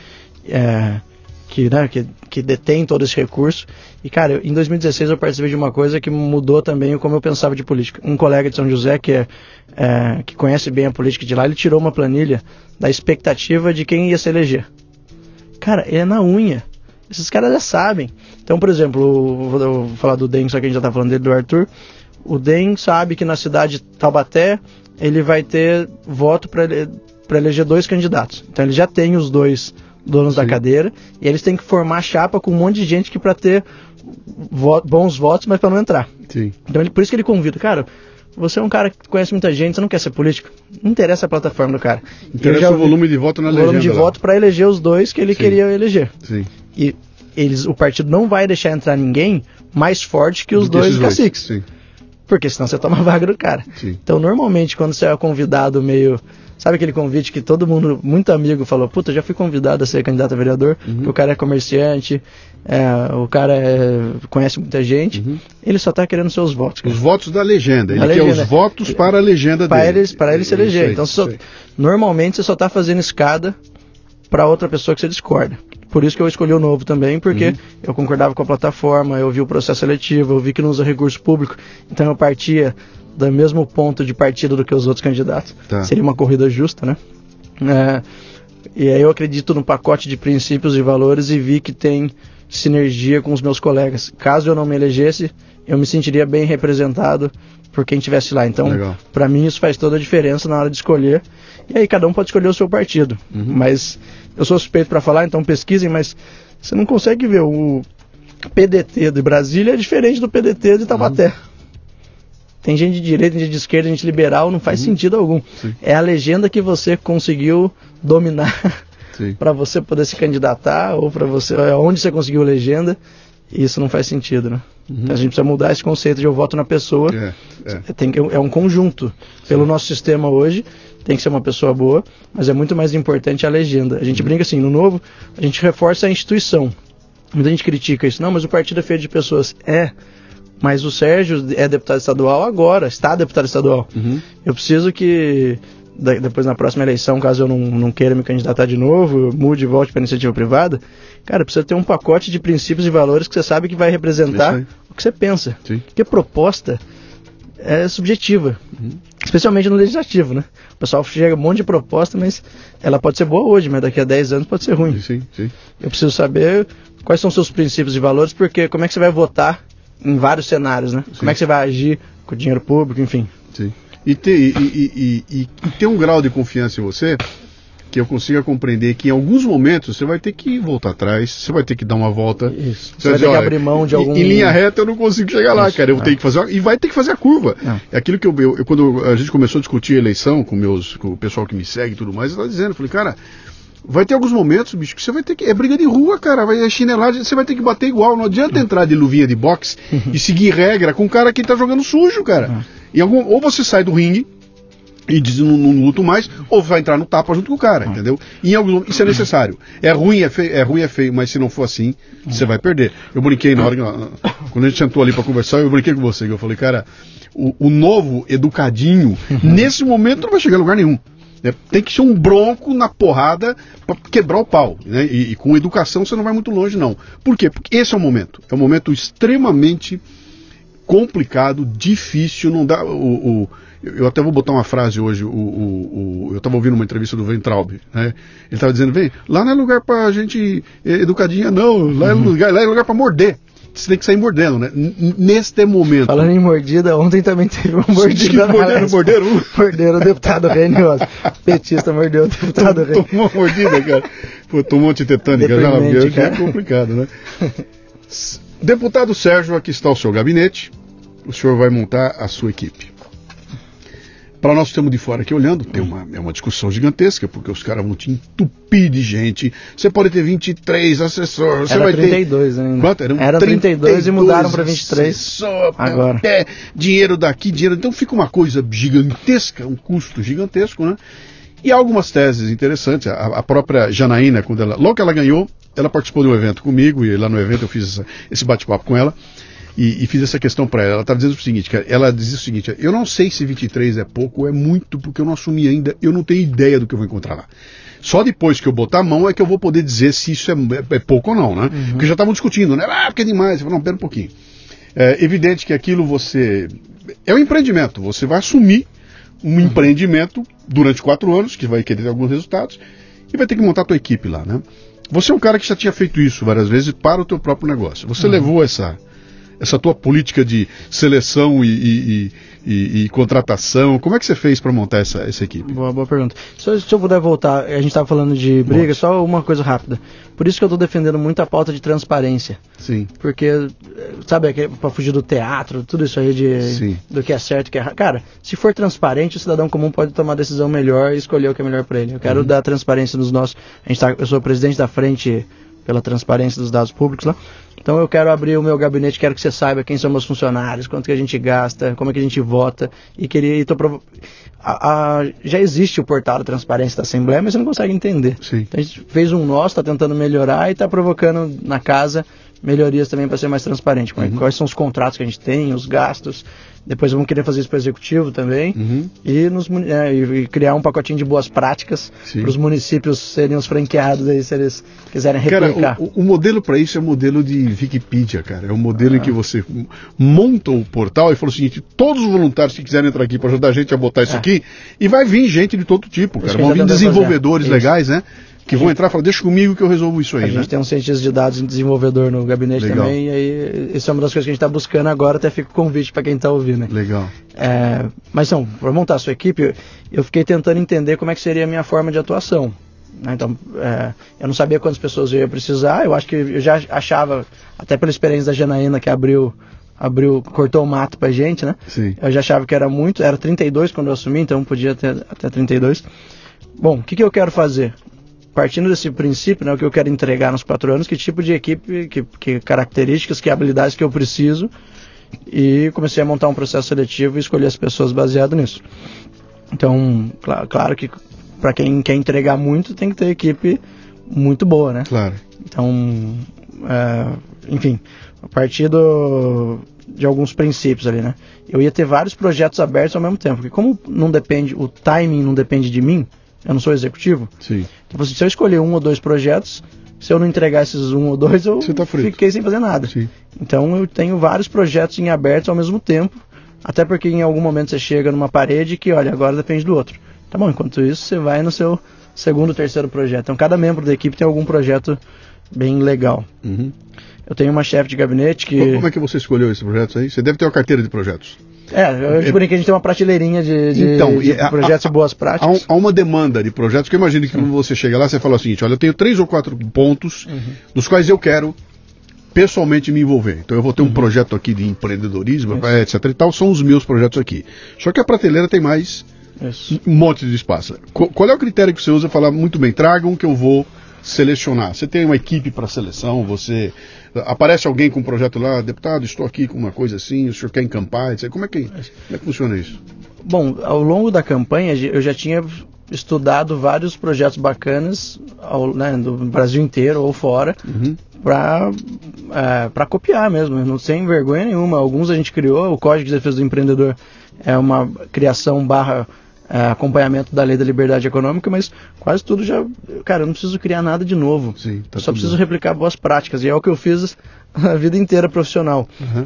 É, que, né, que, que detém todo esse recurso. E, cara, em 2016 eu participei de uma coisa que mudou também como eu pensava de política. Um colega de São José, que, é, é, que conhece bem a política de lá, ele tirou uma planilha da expectativa de quem ia se eleger. Cara, é na unha. Esses caras já sabem. Então, por exemplo, vou, vou falar do DEM, só que a gente já tá falando dele, do Arthur. O DEM sabe que na cidade de Taubaté ele vai ter voto para eleger dois candidatos. Então ele já tem os dois donos Sim. da cadeira, e eles têm que formar chapa com um monte de gente que para ter vo bons votos, mas para não entrar. Sim. Então ele, por isso que ele convida, cara, você é um cara que conhece muita gente, você não quer ser político? Não interessa a plataforma do cara. Interessa o volume de voto na legenda. O volume de lá. voto para eleger os dois que ele Sim. queria eleger. Sim. E eles, o partido não vai deixar entrar ninguém mais forte que os dois caciques. Sim. Porque senão você toma vaga do cara. Sim. Então, normalmente, quando você é convidado meio Sabe aquele convite que todo mundo, muito amigo, falou: Puta, já fui convidado a ser candidato a vereador, uhum. o cara é comerciante, é, o cara é, conhece muita gente, uhum. ele só está querendo seus votos. Cara. Os votos da legenda, ele a quer legenda. os votos para a legenda para dele. Eles, para ele se eleger. Aí, então, só, normalmente você só está fazendo escada para outra pessoa que você discorda. Por isso que eu escolhi o novo também, porque uhum. eu concordava com a plataforma, eu vi o processo seletivo, eu vi que não usa recurso público, então eu partia do mesmo ponto de partida do que os outros candidatos. Tá. Seria uma corrida justa, né? É, e aí eu acredito no pacote de princípios e valores e vi que tem sinergia com os meus colegas. Caso eu não me elegesse, eu me sentiria bem representado por quem estivesse lá. Então, para mim, isso faz toda a diferença na hora de escolher. E aí cada um pode escolher o seu partido. Uhum. Mas eu sou suspeito para falar, então pesquisem, mas você não consegue ver o PDT de Brasília é diferente do PDT de Taubaté. Uhum. Tem gente de direita, gente de esquerda, gente liberal, não faz uhum. sentido algum. Sim. É a legenda que você conseguiu dominar para você poder se candidatar ou para você é onde você conseguiu legenda. E isso não faz sentido, né? Uhum. Então a gente precisa mudar esse conceito de eu voto na pessoa. É, é. Tem é um conjunto. Sim. Pelo nosso sistema hoje, tem que ser uma pessoa boa, mas é muito mais importante a legenda. A gente uhum. brinca assim, no novo, a gente reforça a instituição. Muita gente critica isso. Não, mas o partido é feito de pessoas. É, mas o Sérgio é deputado estadual agora, está deputado estadual. Uhum. Eu preciso que depois na próxima eleição, caso eu não, não queira me candidatar de novo, mude e volte para iniciativa privada, cara, precisa ter um pacote de princípios e valores que você sabe que vai representar o que você pensa. Sim. Porque proposta é subjetiva, uhum. especialmente no legislativo, né? O pessoal chega um monte de proposta, mas ela pode ser boa hoje, mas daqui a 10 anos pode ser ruim. Sim, sim. Eu preciso saber quais são seus princípios e valores, porque como é que você vai votar em vários cenários, né? Sim. Como é que você vai agir com o dinheiro público, enfim. Sim e ter, e, e, e, e ter um grau de confiança em você que eu consiga compreender que em alguns momentos você vai ter que voltar atrás, você vai ter que dar uma volta. Isso. Você, vai ter que abrir mão de algum. Em linha reta eu não consigo chegar lá, Isso. cara. Eu vou é. ter que fazer. E vai ter que fazer a curva. É, é aquilo que eu, eu, Quando a gente começou a discutir a eleição com, meus, com o pessoal que me segue e tudo mais, eu estava dizendo, eu falei, cara. Vai ter alguns momentos, bicho, que você vai ter que. É briga de rua, cara. Vai é chinelagem, você vai ter que bater igual. Não adianta entrar de luvinha de boxe e seguir regra com um cara que tá jogando sujo, cara. Algum, ou você sai do ringue, e diz não, não luto mais, ou vai entrar no tapa junto com o cara, uhum. entendeu? E em algum, isso é necessário. É ruim, é feio, é ruim, é feio, mas se não for assim, você vai perder. Eu brinquei na hora que, quando a gente sentou ali para conversar, eu brinquei com você, eu falei, cara, o, o novo educadinho, uhum. nesse momento não vai chegar a lugar nenhum. É, tem que ser um bronco na porrada para quebrar o pau. Né? E, e, com educação você não vai muito longe, não. Por quê? Porque esse é o momento. É um momento extremamente complicado, difícil, não dá. O, o eu até vou botar uma frase hoje, o, o, o eu estava ouvindo uma entrevista do Ventraub, né? Ele estava dizendo, vem, lá não é lugar para gente educadinha, não, lá é uhum. lugar, lá é lugar para morder. Você tem que sair mordendo, né? neste momento. Falando em mordida, ontem também teve uma mordida. Morderam, morderam? morderam o deputado Reni Petista mordeu o deputado Reni. Tomou uma mordida, cara. Pô, tomou antitetânica, já é complicado, né? Deputado Sérgio, aqui está o seu gabinete. O senhor vai montar a sua equipe. Para nós que estamos de fora aqui olhando, tem uma, é uma discussão gigantesca, porque os caras vão te entupir de gente. Você pode ter 23 assessores, você Era vai 32 ter. ainda. Quanto? Eram Era 32, 32 e mudaram para 23. Assessor, Agora. É, dinheiro daqui, dinheiro. Então fica uma coisa gigantesca, um custo gigantesco, né? E algumas teses interessantes. A, a, própria Janaína, quando ela, logo que ela ganhou, ela participou de um evento comigo, e lá no evento eu fiz essa, esse bate-papo com ela e, e fiz essa questão para ela. Ela estava dizendo o seguinte, cara, ela dizia o seguinte, eu não sei se 23 é pouco ou é muito, porque eu não assumi ainda, eu não tenho ideia do que eu vou encontrar lá. Só depois que eu botar a mão é que eu vou poder dizer se isso é, é, é pouco ou não, né? Uhum. Porque já estavam discutindo, né? Ah, porque é demais. Eu falei, não, pera um pouquinho. É evidente que aquilo você. É um empreendimento. Você vai assumir um uhum. empreendimento durante quatro anos, que vai querer ter alguns resultados, e vai ter que montar a tua equipe lá, né? Você é um cara que já tinha feito isso várias vezes para o teu próprio negócio. Você uhum. levou essa, essa tua política de seleção e, e, e, e contratação, como é que você fez para montar essa, essa equipe? Boa, boa pergunta. Se, se eu puder voltar, a gente estava falando de briga, só uma coisa rápida. Por isso que eu estou defendendo muito a pauta de transparência. Sim. Porque, sabe, para fugir do teatro, tudo isso aí de Sim. do que é certo e que é errado. Cara, se for transparente, o cidadão comum pode tomar a decisão melhor e escolher o que é melhor para ele. Eu quero uhum. dar transparência nos nossos. A gente tá, eu sou presidente da frente pela transparência dos dados públicos lá. Então eu quero abrir o meu gabinete, quero que você saiba quem são meus funcionários, quanto que a gente gasta, como é que a gente vota. E queria. Prov... a, a, já existe o portal da transparência da Assembleia, mas você não consegue entender. Sim. Então a gente fez um nosso, está tentando melhorar e está provocando na casa melhorias também para ser mais transparente. Uhum. Quais são os contratos que a gente tem, os gastos. Depois vamos querer fazer isso para o executivo também. Uhum. E, nos, é, e, criar um pacotinho de boas práticas para os municípios serem os franqueados aí, se eles quiserem replicar. Cara, o, o modelo para isso é o modelo de Wikipedia, cara. É o modelo ah. em que você monta o portal e fala o seguinte: todos os voluntários que quiserem entrar aqui para ajudar a gente a botar isso é. aqui, e vai vir gente de todo tipo, cara. Vão vir desenvolvedores legais, né? Que vão entrar e falar, deixa comigo que eu resolvo isso aí. A né? gente tem um cientista de dados e desenvolvedor no gabinete Legal. também, e aí isso é uma das coisas que a gente está buscando agora, até fica o convite para quem está ouvindo. Legal. É, mas então, para montar a sua equipe, eu fiquei tentando entender como é que seria a minha forma de atuação. Né? Então, é, eu não sabia quantas pessoas eu ia precisar, eu acho que eu já achava, até pela experiência da Janaína que abriu abriu, cortou o mato pra gente, né? Sim. Eu já achava que era muito, era 32 quando eu assumi, então podia ter até 32. Bom, o que, que eu quero fazer? Partindo desse princípio, né, o que eu quero entregar nos quatro anos, que tipo de equipe, que, que características, que habilidades que eu preciso, e comecei a montar um processo seletivo e escolher as pessoas baseado nisso. Então, claro, claro que para quem quer entregar muito, tem que ter equipe muito boa, né? Claro. Então, é, enfim, a partir do, de alguns princípios ali, né? Eu ia ter vários projetos abertos ao mesmo tempo, porque como não depende, o timing não depende de mim, eu não sou executivo. Sim. Então, se eu escolher um ou dois projetos, se eu não entregar esses um ou dois, eu tá fiquei sem fazer nada. Sim. Então eu tenho vários projetos em aberto ao mesmo tempo, até porque em algum momento você chega numa parede que, olha, agora depende do outro. Tá bom, enquanto isso você vai no seu segundo, terceiro projeto. Então cada membro da equipe tem algum projeto bem legal. Uhum. Eu tenho uma chefe de gabinete que. Como é que você escolheu esse projeto aí? Você deve ter uma carteira de projetos. É, eu é, que a gente tem uma prateleirinha de, de, então, de projetos a, boas práticas. Há, há, uma demanda de projetos, que eu imagino que quando você chega lá, você fala o seguinte, olha, eu tenho três ou quatro pontos uhum. nos quais eu quero pessoalmente me envolver. Então eu vou ter um uhum. projeto aqui de empreendedorismo, Isso. etc e tal, são os meus projetos aqui. Só que a prateleira tem mais Isso. um monte de espaço. Qual é o critério que você usa? Falar, muito bem, tragam que eu vou selecionar. Você tem uma equipe para seleção, você aparece alguém com um projeto lá, deputado, estou aqui com uma coisa assim, o senhor quer encampar, etc. Como é que, como é que funciona isso? Bom, ao longo da campanha eu já tinha estudado vários projetos bacanas ao, né, do Brasil inteiro ou fora uhum. para é, para copiar mesmo, não sem vergonha nenhuma. Alguns a gente criou, o Código de Defesa do Empreendedor é uma criação barra é, acompanhamento da lei da liberdade econômica, mas quase tudo já. Cara, eu não preciso criar nada de novo. Sim, tá só preciso bem. replicar boas práticas. E é o que eu fiz a vida inteira profissional. Uhum.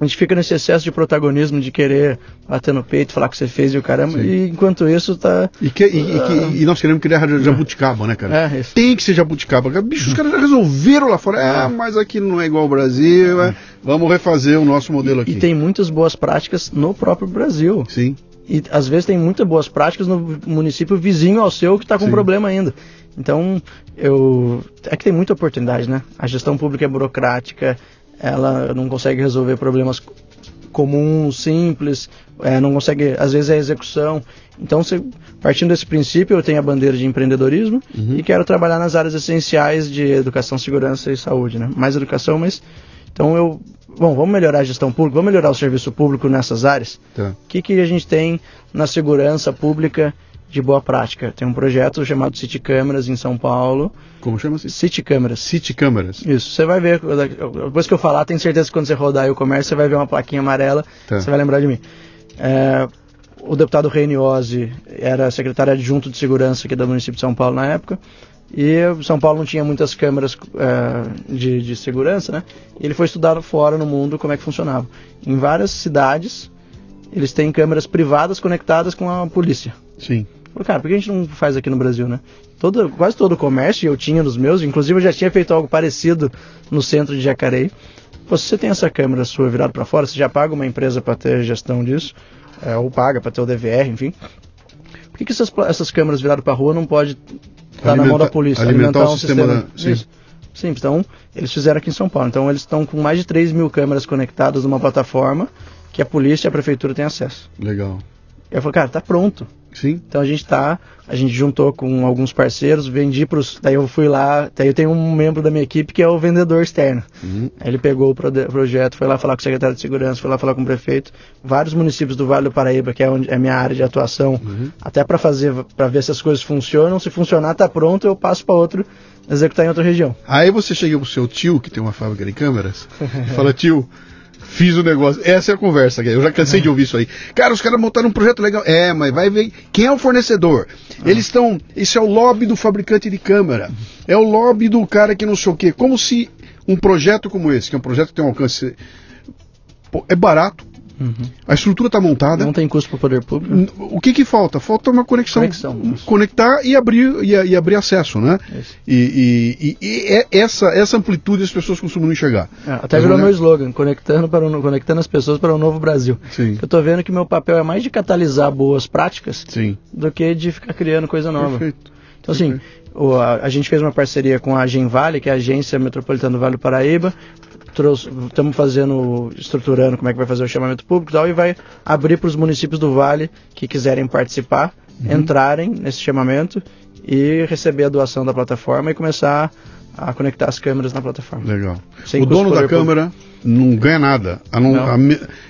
A gente fica nesse excesso de protagonismo, de querer bater no peito, falar que você fez e o caramba, Sim. e enquanto isso tá. E, que, e, uh... e, nós queremos criar jabuticaba, né, cara? É, Tem que ser jabuticaba. Bicho, os caras já resolveram lá fora. É, mas aqui não é igual ao Brasil. É. Vamos refazer o nosso modelo aqui. E tem muitas boas práticas no próprio Brasil. Sim. E às vezes tem muitas boas práticas no município vizinho ao seu que está com Sim. problema ainda. Então, eu. É que tem muita oportunidade, né? A gestão pública é burocrática, ela não consegue resolver problemas comuns, simples, é, não consegue, às vezes é execução. Então, se, partindo desse princípio, eu tenho a bandeira de empreendedorismo uhum. e quero trabalhar nas áreas essenciais de educação, segurança e saúde, né? Mais educação, mas então eu bom, vamos melhorar a gestão pública, vamos melhorar o serviço público nessas áreas. Tá. O que, que a gente tem na segurança pública de boa prática? Tem um projeto chamado City Câmeras em São Paulo. Como chama-se? City Câmeras. City Câmeras. Isso, você vai ver, depois que eu falar, tenho certeza que quando você rodar aí o comércio, você vai ver uma plaquinha amarela, tá. você vai lembrar de mim. É, o deputado Reine Ozzi era secretário adjunto de segurança aqui do município de São Paulo na época. E São Paulo não tinha muitas câmeras uh, de, de, segurança, né? E ele foi estudar fora no mundo como é que funcionava. Em várias cidades, eles têm câmeras privadas conectadas com a polícia. Sim. Falei, cara, por que a gente não faz aqui no Brasil, né? Todo, quase todo o comércio eu tinha nos meus, inclusive eu já tinha feito algo parecido no centro de Jacareí. Pô, se você tem essa câmera sua virada para fora, você já paga uma empresa para ter gestão disso, é, ou paga para ter o DVR, enfim. Por que, que essas, essas câmeras viradas para rua não pode Está na mão da polícia. Alimentar, alimentar um sistema. sistema... Sim. Sim, então eles fizeram aqui em São Paulo. Então eles estão com mais de 3 mil câmeras conectadas numa plataforma que a polícia e a prefeitura têm acesso. Legal. Eu falei, cara, tá pronto. Sim. Então a gente tá, a gente juntou com alguns parceiros, vendi pros. Daí eu fui lá, daí eu tenho um membro da minha equipe que é o vendedor externo. Uhum. Aí ele pegou o projeto, foi lá falar com o secretário de segurança, foi lá falar com o prefeito, vários municípios do Vale do Paraíba, que é onde é a minha área de atuação, até para fazer, para ver se as coisas funcionam. Se funcionar, tá pronto, eu passo para outro executar em outra região. Aí você chega pro seu tio, que tem uma fábrica de câmeras, e fala, tio, fiz o negócio. Essa é a conversa, eu já cansei de ouvir isso aí. Cara, os caras montaram um projeto legal. É, mas vai ver quem é o fornecedor. Eles estão. Isso é o lobby do fabricante de câmera. É o lobby do cara que não sei o quê. Como se um projeto como esse, que é um projeto que tem um alcance. pô, é barato, a estrutura está montada. Não tem custo para o poder público. O que que falta? Falta uma conexão. Conexão. Conectar e abrir, e, e abrir acesso, né? E, e- e- é- essa, essa amplitude as pessoas costumam não enxergar. É, até Mas virou não é- meu slogan, conectando, para o, conectando as pessoas para o novo Brasil. Sim. Eu tô vendo que meu papel é mais de catalisar boas práticas Sim. do que de ficar criando coisa nova. Perfeito. Então, assim, o- a, a gente fez uma parceria com a Agem Vale, que é a Agência Metropolitana do Vale do Paraíba. Estamos fazendo, estruturando como é que vai fazer o chamamento público e tal, e vai abrir para os municípios do Vale que quiserem participar, Uhum. entrarem nesse chamamento e receber a doação da plataforma e começar a conectar as câmeras na plataforma. Legal. Sem o dono da câmera não ganha nada. A não- Não. a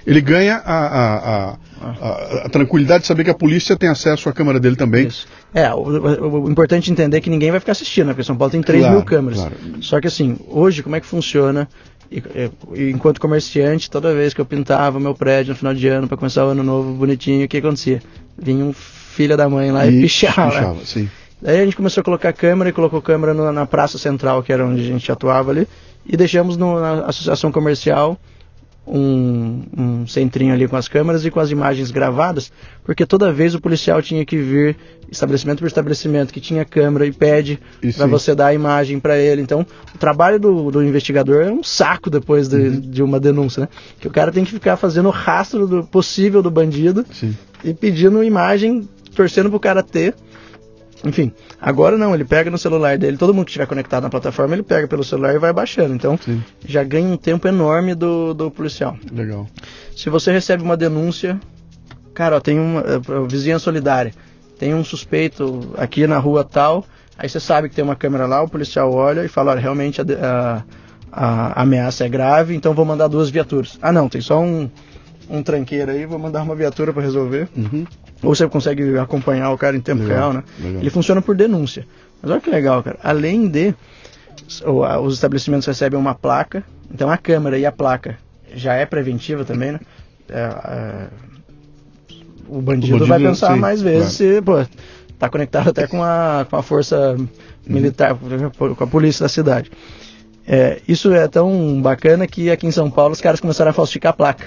ele ganha a, a- tranquilidade de saber que a polícia tem acesso à câmera dele também. Isso. É, o, o- importante é entender que ninguém vai ficar assistindo, né? Porque São Paulo tem 3 Claro, mil câmeras. claro. Só que assim, hoje como é que funciona? E, e- enquanto comerciante, toda vez que eu pintava meu prédio no final de ano para começar o ano novo bonitinho, o que acontecia? Vinha um filho da mãe lá e, pichava. pichava, sim. Daí a gente começou a colocar câmera e colocou câmera no- na praça central, que era onde a gente atuava ali, e deixamos no- na associação comercial um, um centrinho ali com as câmeras e com as imagens gravadas, porque toda vez o policial tinha que vir estabelecimento por estabelecimento que tinha câmera e pede para você dar a imagem para ele. Então, o trabalho do, do investigador é um saco depois de, Uhum. de uma denúncia, né? Que o cara tem que ficar fazendo o rastro do possível do bandido Sim. e pedindo imagem, torcendo pro cara ter. Enfim, agora não, ele pega no celular dele, todo mundo que estiver conectado na plataforma, ele pega pelo celular e vai baixando. Então, Sim. já ganha um tempo enorme do, do policial. Legal. Se você recebe uma denúncia, cara, ó, tem uma eh, vizinha solidária, tem um suspeito aqui na rua tal, aí você sabe que tem uma câmera lá, o policial olha e fala, olha, realmente a, a- a ameaça é grave, então vou mandar duas viaturas. Ah não, tem só um, um tranqueiro aí, vou mandar uma viatura para resolver. Uhum. Ou você consegue acompanhar o cara em tempo Legal, real, né? legal. Ele funciona por denúncia. Mas olha que legal, cara. Além de os estabelecimentos recebem uma placa, então a câmera e a placa já é preventiva também, né? É, é, o, bandido O bandido, vai pensar sim, mais vezes se, pô, tá conectado até com a, com a força militar, com a polícia da cidade. É, isso é tão bacana que aqui em São Paulo os caras começaram a falsificar a placa.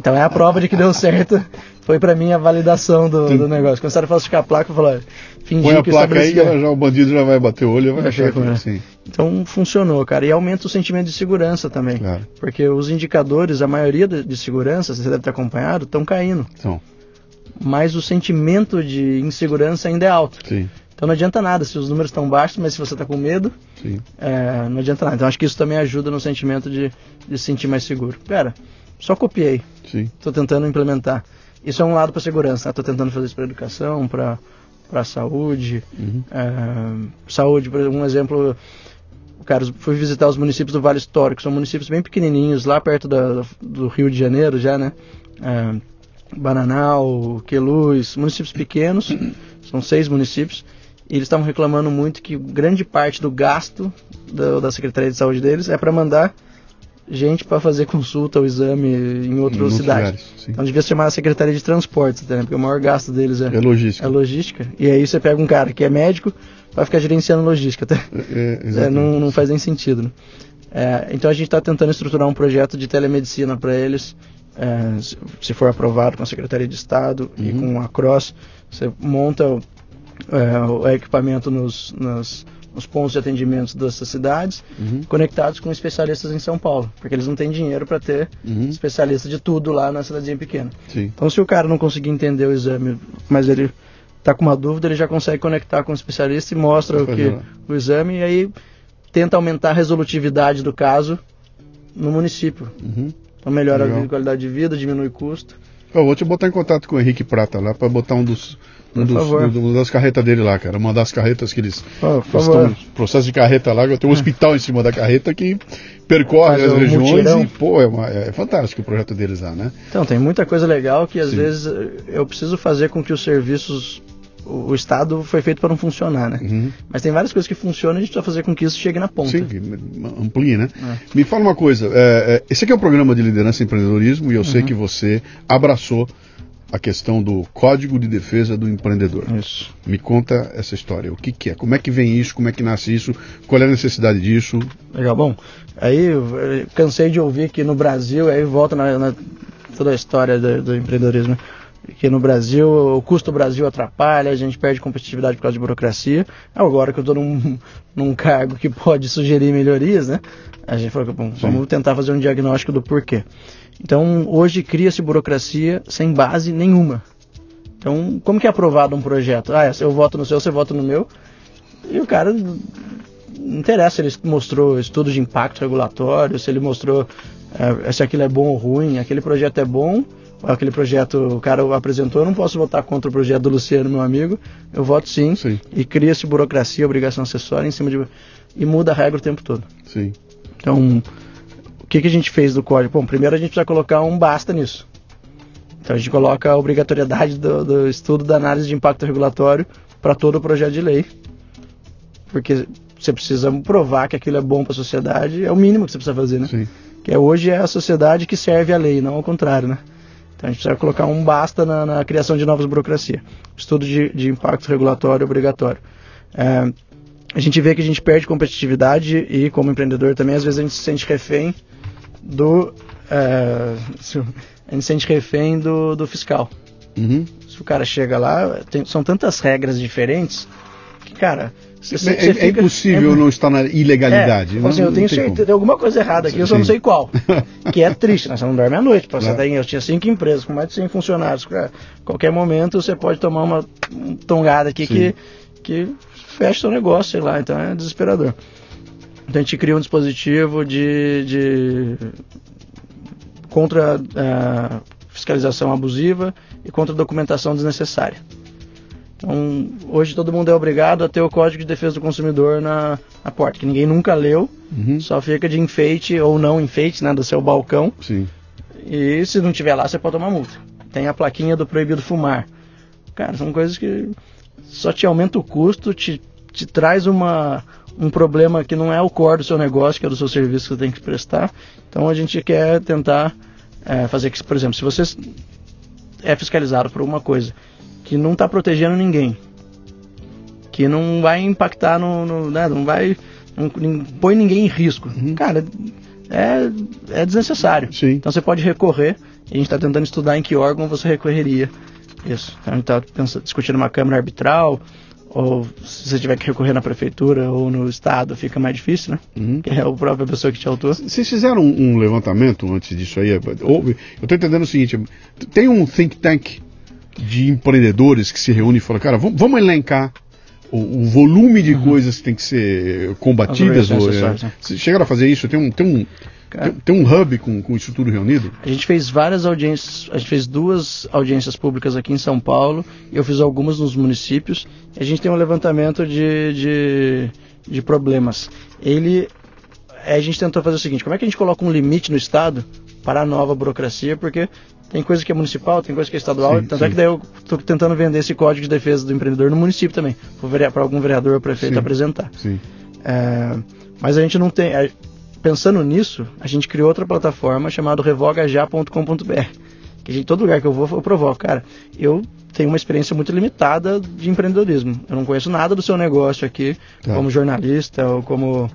Então é a prova de que deu certo. Foi pra mim a validação do, do negócio. Começaram a falsificar a placa falaram, Põe fingir a que placa aí, ela já, o bandido já vai bater o olho e vai achar que né? sim. Então funcionou, cara. E aumenta o sentimento de segurança também. Claro. Porque os indicadores, a maioria de, de segurança, você deve ter acompanhado, estão caindo. Então, Mas o sentimento de insegurança ainda é alto. sim, Então não adianta nada se os números estão baixos, mas se você está com medo, é, não adianta nada. Então acho que isso também ajuda no sentimento de, de se sentir mais seguro. Pera, só copiei. Estou tentando implementar. Isso é um lado para segurança. Estou tentando fazer isso para educação, para para saúde. Uhum. É, saúde, por exemplo, um exemplo. Cara, fui visitar os municípios do Vale Histórico. São municípios bem pequenininhos, lá perto da- do Rio de Janeiro, já, né? É, Bananal, Queluz, municípios pequenos. São seis municípios. E eles estavam reclamando muito que grande parte do gasto da, da Secretaria de Saúde deles é para mandar gente para fazer consulta ou exame em outra Em cidade. lugares. Então devia se chamar a Secretaria de Transportes, né? porque o maior gasto deles é, É logística. é logística. E aí você pega um cara que é médico para ficar gerenciando logística. Tá? É, é, É, não, não faz nem sentido. Né? É, então a gente está tentando estruturar um projeto de telemedicina para eles. é, se- for aprovado com a Secretaria de Estado e Uhum. com a CROSS, você monta o, é, o equipamento nos, nas- nos pontos de atendimento dessas cidades, Uhum. conectados com especialistas em São Paulo, porque eles não têm dinheiro para ter Uhum. especialista de tudo lá na cidadezinha pequena. Sim. Então, se o cara não conseguir entender o exame, mas ele tá com uma dúvida, ele já consegue conectar com o especialista e mostra o, Vai que, lá. o exame e aí tenta aumentar a resolutividade do caso no município. Uhum. Então, melhora Legal. a qualidade de vida, diminui o custo. Eu vou te botar em contato com o Henrique Prata lá para botar um dos um dos, um das carretas dele lá, cara. Uma das carretas que eles oh, estão processo de carreta lá, tem um hospital em cima da carreta que percorre Faz as regiões mutirão. e, pô, é, uma, é, fantástico o projeto deles lá, né? Então, tem muita coisa legal que às Sim. vezes eu preciso fazer com que os serviços o, Estado foi feito para não funcionar, né? Uhum. Mas tem várias coisas que funcionam e a gente precisa fazer com que isso chegue na ponta. Sim, amplie, né? É. Me fala uma coisa, é, é, esse aqui é o um programa de liderança e empreendedorismo e eu uhum. sei que você abraçou a questão do Código de Defesa do Empreendedor. Isso. Me conta essa história. O que, que, é? Como é que vem isso? Como é que nasce isso? Qual é a necessidade disso? Legal. Bom, aí cansei de ouvir que no Brasil, aí volta na, na toda a história do, do empreendedorismo, que no Brasil o custo do Brasil atrapalha, a gente perde competitividade por causa de burocracia. Agora que eu estou num, num cargo que pode sugerir melhorias, né? A gente falou que bom, vamos tentar fazer um diagnóstico do porquê. Então, hoje cria-se burocracia sem base nenhuma. Então, como que é aprovado um projeto? Ah, eu voto no seu, você vota no meu. E o cara não interessa se ele mostrou estudo de impacto regulatório, se ele mostrou é, se aquilo é bom ou ruim, aquele projeto é bom, aquele projeto o cara apresentou, eu não posso votar contra o projeto do Luciano, meu amigo, eu voto sim, sim. e cria-se burocracia, obrigação acessória em cima de. e muda a regra o tempo todo. Sim. Então, que, que a gente fez do código? Bom, primeiro a gente precisa colocar um basta nisso. Então a gente coloca a obrigatoriedade do, do estudo da análise de impacto regulatório para todo o projeto de lei. Porque você precisa provar que aquilo é bom para a sociedade, é o mínimo que você precisa fazer, né? Sim. Que é, hoje é a sociedade que serve a lei, não ao contrário, né? Então a gente precisa colocar um basta na, na criação de novas burocracias. Estudo de, de impacto regulatório obrigatório. É, a gente vê que a gente perde competitividade e, como empreendedor também, às vezes a gente se sente refém do. É, a gente se sente refém do, do fiscal. Uhum. Se o cara chega lá, tem, são tantas regras diferentes que, cara. Você, você é, fica, é, impossível é, não estar na ilegalidade. É, não, assim, eu tenho certeza, tem alguma coisa errada aqui, eu só não sei qual. que é triste, né? Você não dorme à noite. Você tem, eu tinha cinco empresas com mais de 100 funcionários. Qualquer momento você pode tomar uma tongada aqui que, que fecha seu negócio, sei lá. Então é desesperador. Então a gente cria um dispositivo de, de contra a é, fiscalização abusiva e contra a documentação desnecessária. Então, hoje todo mundo é obrigado a ter o Código de Defesa do Consumidor na, na porta, que ninguém nunca leu, uhum. só fica de enfeite ou não enfeite né, do seu balcão. Sim. E se não tiver lá, você pode tomar multa. Tem a plaquinha do proibido fumar. Cara, são coisas que só te aumenta o custo, te, te traz uma, um problema que não é o core do seu negócio, que é do seu serviço que você tem que prestar. Então a gente quer tentar é, fazer que, por exemplo, se você é fiscalizado por uma coisa que não está protegendo ninguém, que não vai impactar no, no né, não vai não, não, põe ninguém em risco, uhum. cara, é, é desnecessário. Sim. Então você pode recorrer. E a gente está tentando estudar em que órgão você recorreria. Isso. Então, a gente está discutindo uma câmara arbitral ou se você tiver que recorrer na prefeitura ou no estado, fica mais difícil, né? Uhum. Que é a própria pessoa que te autor. Vocês fizeram um, um levantamento antes disso aí? Ou, eu estou entendendo o seguinte: tem um think tank de empreendedores que se reúne e fala, cara, vamos, vamos elencar o, o, volume de uhum. coisas que tem que ser combatidas. Ou, é, chegaram a fazer isso? Tem um, tem um, tem, tem, um hub com, com isso tudo reunido? A gente fez várias audiências, a gente fez duas audiências públicas aqui em São Paulo, eu fiz algumas nos municípios, a gente tem um levantamento de, de, de problemas. Ele, a gente tentou fazer o seguinte, como é que a gente coloca um limite no Estado para a nova burocracia, porque tem coisa que é municipal, tem coisa que é estadual, sim, tanto sim. é que daí eu estou tentando vender esse código de defesa do empreendedor no município também, para algum vereador ou prefeito sim, apresentar. É, mas a gente não tem pensando nisso, a gente criou outra plataforma chamada revogajá.com.br. Que gente, todo lugar que eu vou, eu provoco. Cara, eu tenho uma experiência muito limitada de empreendedorismo. Eu não conheço nada do seu negócio aqui, tá. como jornalista ou como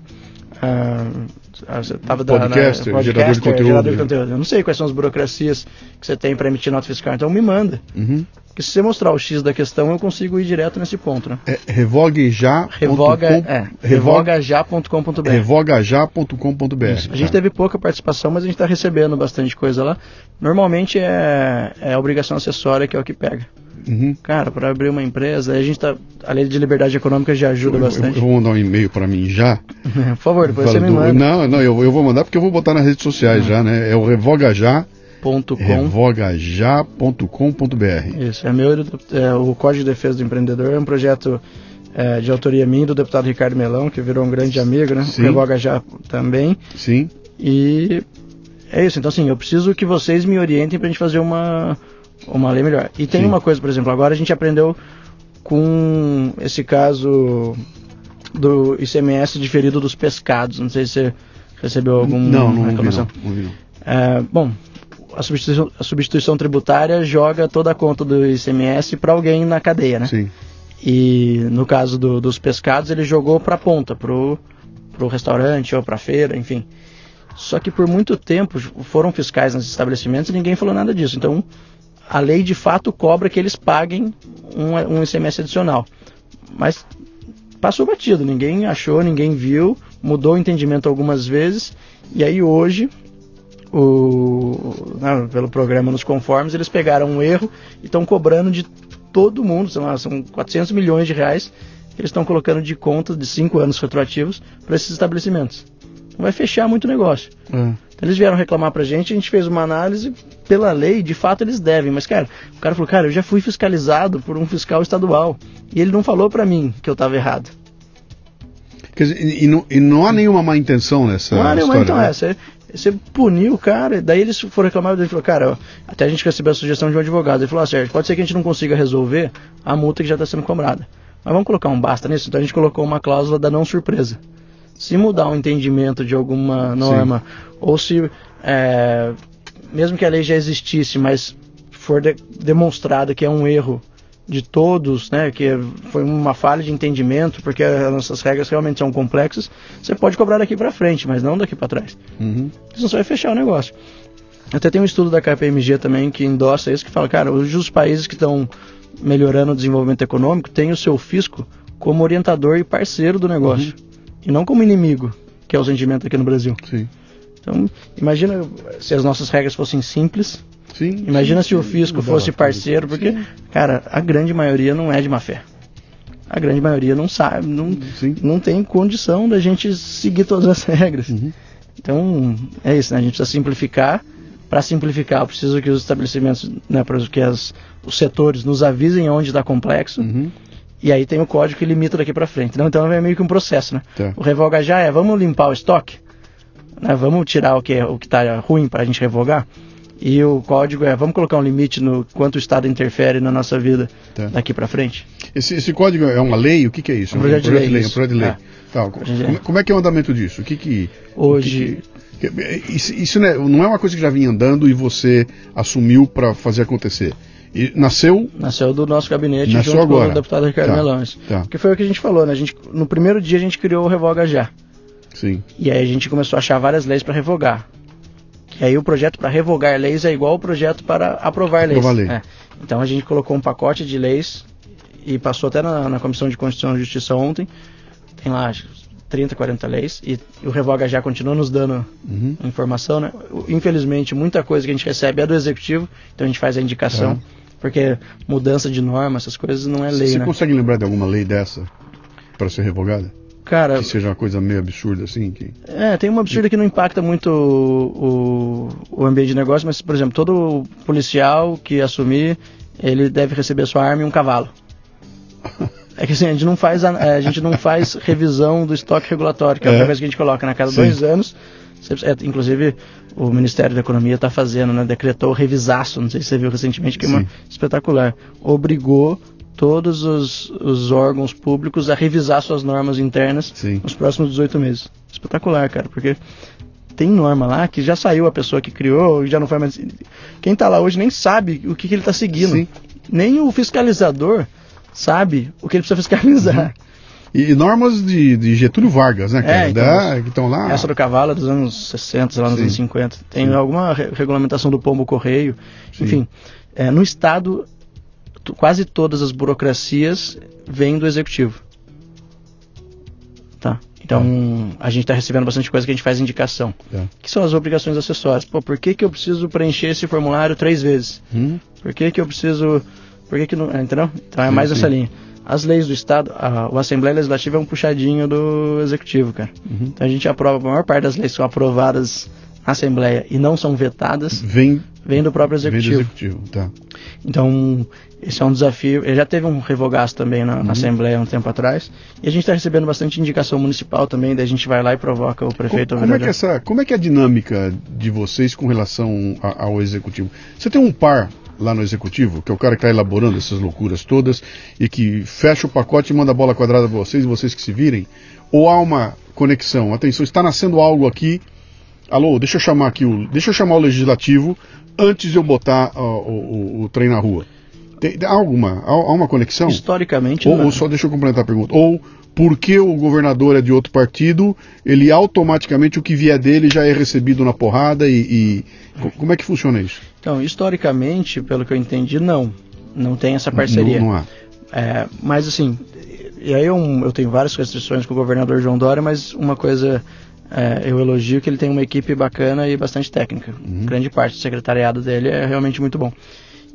ah, tava podcaster, da, na, gerador, de conteúdo, gerador de conteúdo. Eu não sei quais são as burocracias que você tem para emitir nota fiscal, então me manda. Uhum. Porque se você mostrar o X da questão, eu consigo ir direto nesse ponto, né? É, revogue já. Revoga, é, revogajá.com.br. Revogajá.com.br. A gente tá. teve pouca participação, mas a gente está recebendo bastante coisa lá. Normalmente é, é obrigação acessória que é o que pega. Uhum. Cara, para abrir uma empresa, a gente tá. A lei de liberdade econômica já ajuda eu, bastante. Eu, vou mandar um e-mail para mim já. Por favor, depois você me manda. Não, não, eu, eu vou mandar porque eu vou botar nas redes sociais ah. já, né? É o Revoga Já, revogajá.com.br. Isso, é meu, é, o Código de Defesa do Empreendedor é um projeto é, de autoria minha do deputado Ricardo Melão, que virou um grande amigo, né? Sim. Revoga Já também. Sim. E é isso, então assim, eu preciso que vocês me orientem pra gente fazer uma, uma lei melhor. E tem Sim. uma coisa, por exemplo, agora a gente aprendeu com esse caso do ICMS diferido dos pescados. Não sei se você recebeu algum não, não, reclamação. não, não não. É, bom, a substituição, a substituição tributária joga toda a conta do ICMS para alguém na cadeia, né? Sim. E no caso do- dos pescados, ele jogou para a ponta, pro, pro restaurante ou para feira, enfim. Só que por muito tempo foram fiscais nos estabelecimentos e ninguém falou nada disso. Então, a lei de fato cobra que eles paguem um, um ICMS adicional. Mas passou batido, ninguém achou, ninguém viu, mudou o entendimento algumas vezes. E aí hoje, o, né, pelo programa nos conformes, eles pegaram um erro e estão cobrando de todo mundo, lá, são 400 milhões de reais que eles estão colocando de conta de cinco anos retroativos para esses estabelecimentos. Vai fechar muito negócio. É. Então eles vieram reclamar pra gente, a gente fez uma análise, pela lei, de fato eles devem, mas cara, o cara falou, cara, eu já fui fiscalizado por um fiscal estadual e ele não falou pra mim que eu tava errado. Quer dizer, e, e não, e não há nenhuma má intenção nessa Não, não, história. então né? é, você, você puniu o cara, daí eles foram reclamar, ele falou, cara, ó, até a gente recebeu a sugestão de um advogado, ele falou, ah, Sérgio, pode ser que a gente não consiga resolver a multa que já está sendo cobrada, mas vamos colocar um basta nisso, então a gente colocou uma cláusula da não surpresa. Se mudar o entendimento de alguma norma, ou se, é, mesmo que a lei já existisse, mas for de- demonstrada que é um erro de todos, né, que foi uma falha de entendimento, porque as nossas regras realmente são complexas, você pode cobrar daqui para frente, mas não daqui para trás. Uhum. Senão você vai fechar o negócio. Até tem um estudo da KPMG também que endossa isso, que fala, cara, hoje os países que estão melhorando o desenvolvimento econômico têm o seu fisco como orientador e parceiro do negócio, e não como inimigo, que é o sentimento aqui no Brasil. Sim. Então, imagina se as nossas regras fossem simples, Sim. Imagina sim, se o fisco fosse parceiro, porque, Sim. cara, a grande maioria não é de má fé. A grande maioria não sabe, não, não tem condição da gente seguir todas as regras. Uhum. Então, é isso, né? A gente precisa simplificar. Para simplificar, eu preciso que os estabelecimentos, né, para que as, os setores nos avisem onde está complexo. Uhum. E aí tem o código que limita daqui para frente. Não, então é meio que um processo, né? Tá. O revoga já é, vamos limpar o estoque, né? Vamos tirar o que é, o que está ruim para a gente revogar. E o código é, vamos colocar um limite no quanto o Estado interfere na nossa vida Tá. daqui para frente. Esse, esse código é uma lei? O que, que é isso? Um projeto de lei, É um projeto de lei. É. Tá, Projeto de lei. como, como é que é o andamento disso? O que que... Hoje, o que que- isso isso é, não é uma coisa que já vinha andando e você assumiu para fazer acontecer. E nasceu... nasceu do nosso gabinete Nasceu junto agora. com o deputado Ricardo Tá, Melões. tá. Porque foi o que a gente falou, né? A gente, no primeiro dia a gente criou o Revoga Já. Sim. E aí a gente começou a achar várias leis para revogar. E aí o projeto para revogar leis é igual ao projeto para aprovar leis. Aprovar lei. É. Então a gente colocou um pacote de leis e passou até na, na Comissão de Constituição e Justiça ontem. Tem lá acho, 30, 40 leis. E o revoga já continua nos dando Uhum. informação, né? O- Infelizmente, muita coisa que a gente recebe é do executivo, então a gente faz a indicação. Tá. Porque mudança de norma, essas coisas não é lei, Você né? consegue lembrar de alguma lei dessa para ser revogada? Cara, Que seja uma coisa meio absurda assim? Que... É, tem uma absurda que não impacta muito o, o, o ambiente de negócio, mas, por exemplo, todo policial que assumir, ele deve receber sua arma e um cavalo. É que assim, a gente não faz, a, a gente não faz revisão do estoque regulatório, que é, É. coisa que a gente coloca, né? Cada Sim. dois anos, você- é, inclusive o Ministério da Economia está fazendo, né? Decretou o revisaço, não sei se você viu recentemente, que é uma espetacular. Obrigou todos os, os órgãos públicos a revisar suas normas internas Sim. nos próximos 18 meses. Espetacular, cara, porque tem norma lá que já saiu a pessoa que criou e já não foi mais. Quem tá lá hoje nem sabe o que, que ele tá seguindo. Sim. Nem o fiscalizador sabe o que ele precisa fiscalizar. E, e normas de, de Getúlio Vargas, né, cara? É, então, Da- que estão lá. Essa do cavalo é dos anos 60, sei lá nos Sim. anos 50. Tem Sim. alguma re- regulamentação do pombo correio. Sim. Enfim, é, no Estado, quase todas as burocracias vêm do Executivo. Tá. Então, a gente está recebendo bastante coisa que a gente faz indicação. Tá. Que são as obrigações acessórias. Pô, por que, que eu preciso preencher esse formulário três vezes? Hum? Por que, que eu preciso. Por que, que não. Entendeu? Então é Sim, mais sim. nessa linha. As leis do Estado, a, o Assembleia Legislativa é um puxadinho do Executivo, cara. Uhum. Então a gente aprova, a maior parte das leis que são aprovadas na Assembleia e não são vetadas, Vem vem do próprio executivo. Vem do executivo, tá. Então, esse é um desafio. Ele já teve um revogaço também na, uhum. na Assembleia um tempo atrás. E a gente está recebendo bastante indicação municipal também, daí a gente vai lá e provoca o prefeito. Como, como é, que essa, como é que é a dinâmica de vocês com relação a, ao executivo? Você tem um par lá no executivo, que é o cara que está elaborando essas loucuras todas e que fecha o pacote e manda a bola quadrada para vocês, vocês que se virem? Ou há uma conexão? Atenção, está nascendo algo aqui. Alô, deixa eu chamar aqui o, deixa eu chamar o legislativo antes de eu botar uh, o, o, o, trem na rua. Tem, há alguma, há, há, uma conexão? Historicamente, ou, ou só deixa eu complementar a pergunta. Ou porque o governador é de outro partido, ele automaticamente o que vier dele já é recebido na porrada e, e... como é que funciona isso? Então, historicamente, pelo que eu entendi, não, não tem essa parceria. Não, não há. É, mas assim, e aí eu, eu, tenho várias restrições com o governador João Dória, mas uma coisa é, eu elogio que ele tem uma equipe bacana e bastante técnica. Uhum. Grande parte do secretariado dele é realmente muito bom.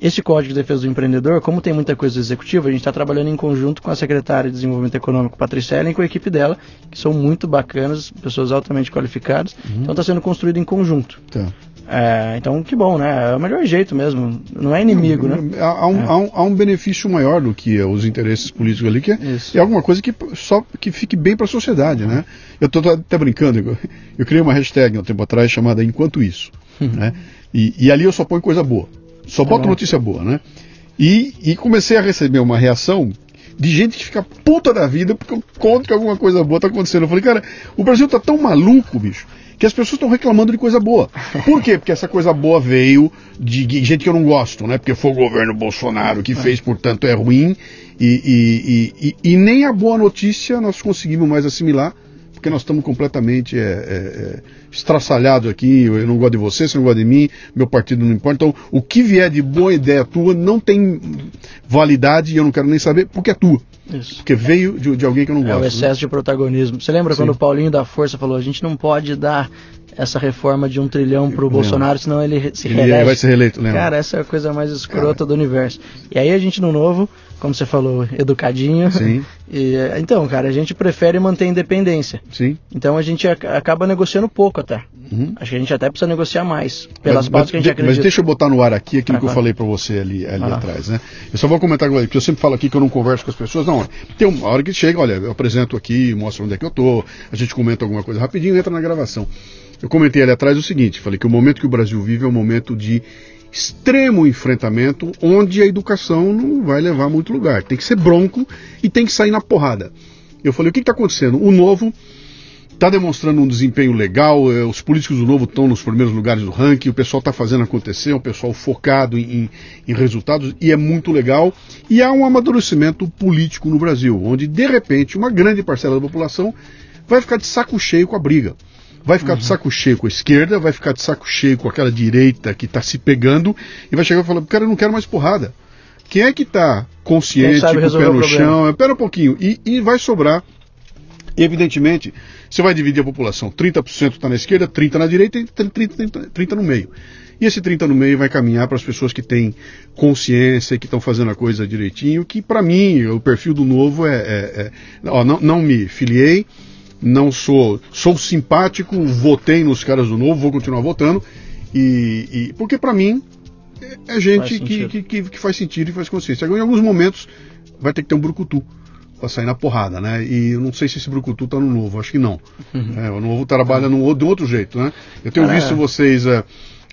Esse Código de Defesa do Empreendedor, como tem muita coisa executiva, a gente está trabalhando em conjunto com a secretária de Desenvolvimento Econômico, Patrícia Ellen, e com a equipe dela, que são muito bacanas, pessoas altamente qualificadas. Uhum. Então está sendo construído em conjunto. Tá. É, então, que bom, né? É o melhor jeito mesmo. Não é inimigo, não, né? Há, um, é. há, um, há, um, benefício maior do que os interesses políticos ali, que é, é alguma coisa que só que fique bem para a sociedade, né? Eu estou até brincando, eu, eu, criei uma hashtag um tempo atrás chamada Enquanto Isso, uhum. né? E, e, ali eu só ponho coisa boa. Só boto tá notícia boa, né? E, e comecei a receber uma reação de gente que fica puta da vida porque eu conto que alguma coisa boa está acontecendo. Eu falei, cara, o Brasil tá tão maluco, bicho, que as pessoas estão reclamando de coisa boa. Por quê? Porque essa coisa boa veio de gente que eu não gosto, né? Porque foi o governo Bolsonaro que fez, portanto é ruim. E, e, e, e nem a boa notícia nós conseguimos mais assimilar, porque nós estamos completamente é, é, é, estraçalhados aqui. Eu não gosto de você, você não gosta de mim, meu partido não importa. Então, o que vier de boa ideia tua não tem validade e eu não quero nem saber, porque é tua. Isso. Porque veio de, de, alguém que eu não gosto. É o excesso né? de protagonismo. Você lembra Sim. quando o Paulinho da Força falou: a gente não pode dar essa reforma de um trilhão para o Bolsonaro, senão ele se reelege. Ele vai ser reeleito, lembra? Cara, essa é a coisa mais escrota Cara. do universo. E aí a gente no novo, como você falou, educadinho. Sim. E, então, cara, a gente prefere manter a independência. Sim. Então a gente acaba negociando pouco até. Uhum. Acho que a gente até precisa negociar mais, pelas mas, pautas que a gente acredita. Mas deixa eu botar no ar aqui aquilo ah, que eu falei para você ali, ali ah. atrás, né? Eu só vou comentar agora, porque eu sempre falo aqui que eu não converso com as pessoas. Não, tem uma hora que chega, olha, eu apresento aqui, mostro onde é que eu tô, a gente comenta alguma coisa rapidinho e entra na gravação. Eu comentei ali atrás o seguinte, falei que o momento que o Brasil vive é um momento de extremo enfrentamento, onde a educação não vai levar muito lugar. Tem que ser bronco e tem que sair na porrada. Eu falei, o que está acontecendo? O novo está demonstrando um desempenho legal, eh, os políticos do Novo estão nos primeiros lugares do ranking, o pessoal está fazendo acontecer, é um pessoal focado em, em, resultados e é muito legal. E há um amadurecimento político no Brasil, onde de repente uma grande parcela da população vai ficar de saco cheio com a briga. Vai ficar uhum. de saco cheio com a esquerda, vai ficar de saco cheio com aquela direita que está se pegando e vai chegar e falar: cara, eu não quero mais porrada. Quem é que está consciente, com o pé no chão? Espera um pouquinho. E, e vai sobrar evidentemente, você vai dividir a população. 30% está na esquerda, 30% na direita e 30%, 30, 30 no meio. E esse 30 no meio vai caminhar para as pessoas que têm consciência, que estão fazendo a coisa direitinho, que para mim, o perfil do novo é. é, é ó, não, não me filiei, não sou. Sou simpático, votei nos caras do novo, vou continuar votando. E, e porque para mim é, é gente que, que, que, que, faz sentido e faz consciência. Agora, em alguns momentos vai ter que ter um brucutu para sair na porrada, né? E eu não sei se esse brucutu tá no novo, acho que não. Uhum. É, o novo trabalha no, de outro jeito, né? Eu tenho visto vocês é,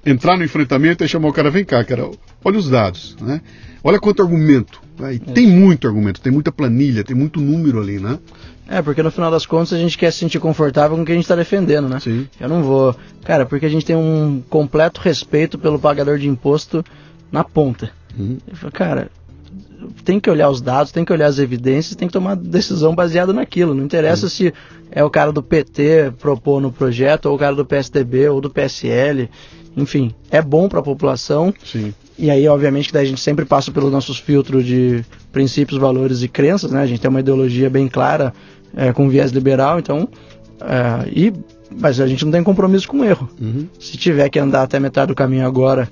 entrar no enfrentamento e chamar o cara, vem cá, cara, olha os dados, né? Olha quanto argumento. Né? E tem muito argumento, tem muita planilha, tem muito número ali, né? É, porque no final das contas a gente quer se sentir confortável com o que a gente está defendendo, né? Sim. Eu não vou. Cara, porque a gente tem um completo respeito pelo pagador de imposto na ponta. Uhum. Cara, tem que olhar os dados, tem que olhar as evidências, tem que tomar decisão baseada naquilo. Não interessa uhum. se é o cara do PT propor no projeto, ou o cara do PSDB, ou do PSL. Enfim, é bom para a população. Sim. E aí, obviamente, que daí a gente sempre passa pelos nossos filtros de princípios, valores e crenças, né? A gente tem uma ideologia bem clara é, com viés liberal, então. É, e, mas a gente não tem compromisso com o erro. Uhum. Se tiver que andar até metade do caminho agora,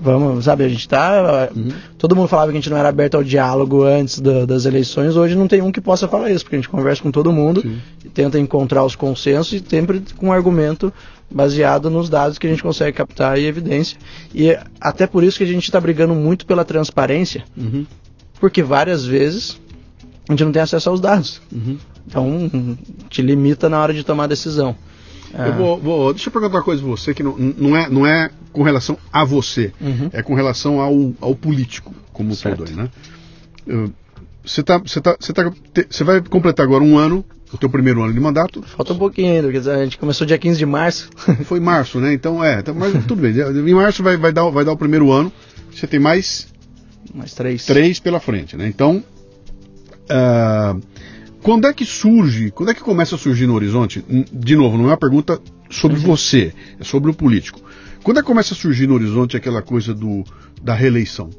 vamos, sabe, a gente tá. Uhum. Todo mundo falava que a gente não era aberto ao diálogo antes da, das eleições, hoje não tem um que possa falar isso, porque a gente conversa com todo mundo Sim. e tenta encontrar os consensos e sempre com um argumento baseado nos dados que a gente consegue captar e evidência. E até por isso que a gente está brigando muito pela transparência, Uhum. porque várias vezes a gente não tem acesso aos dados. Uhum. Então, te limita na hora de tomar decisão. Eu vou, vou- deixa eu perguntar uma coisa pra você que não, não, é, não é com relação a você, Uhum. é com relação ao, ao político como Certo. todo aí, né? Eu- Você tá, você tá, você tá, você vai completar agora um ano, o teu primeiro ano de mandato, Falta um pouquinho ainda, porque a gente começou dia 15 de março. foi março, né? Então é, então, mas tudo bem. Em março vai, vai, dar, vai dar o primeiro ano. Você tem mais Mais três. três pela frente, né? Então, ah, quando é que surge, quando é que começa a surgir no horizonte? De novo, não é uma pergunta sobre você, é sobre o político. Quando é que começa a surgir no horizonte aquela coisa do, da reeleição?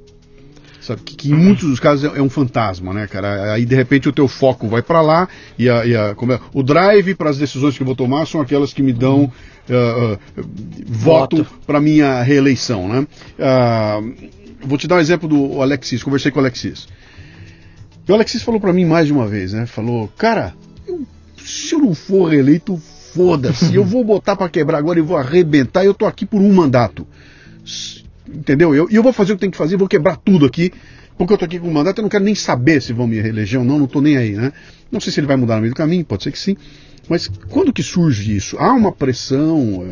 Sabe, que, que em muitos dos casos é, é um fantasma, né, cara? Aí de repente o teu foco vai para lá e, a, e a- é, o drive para as decisões que eu vou tomar são aquelas que me dão ah, ah, voto Voto. para minha reeleição, né? Ah, vou te dar um exemplo do Alexis. Conversei com o Alexis. E o Alexis falou para mim mais de uma vez, né? Falou, cara, eu- se eu não for reeleito, foda-se. eu vou botar para quebrar agora e vou arrebentar. Eu tô aqui por um mandato. Entendeu? E eu, eu vou fazer o que tem que fazer, vou quebrar tudo aqui. Porque eu tô aqui com um mandato, eu não quero nem saber se vão me reeleger ou não, não tô nem aí, né? Não sei se ele vai mudar no meio do caminho, pode ser que sim. Mas quando que surge isso? Há uma pressão?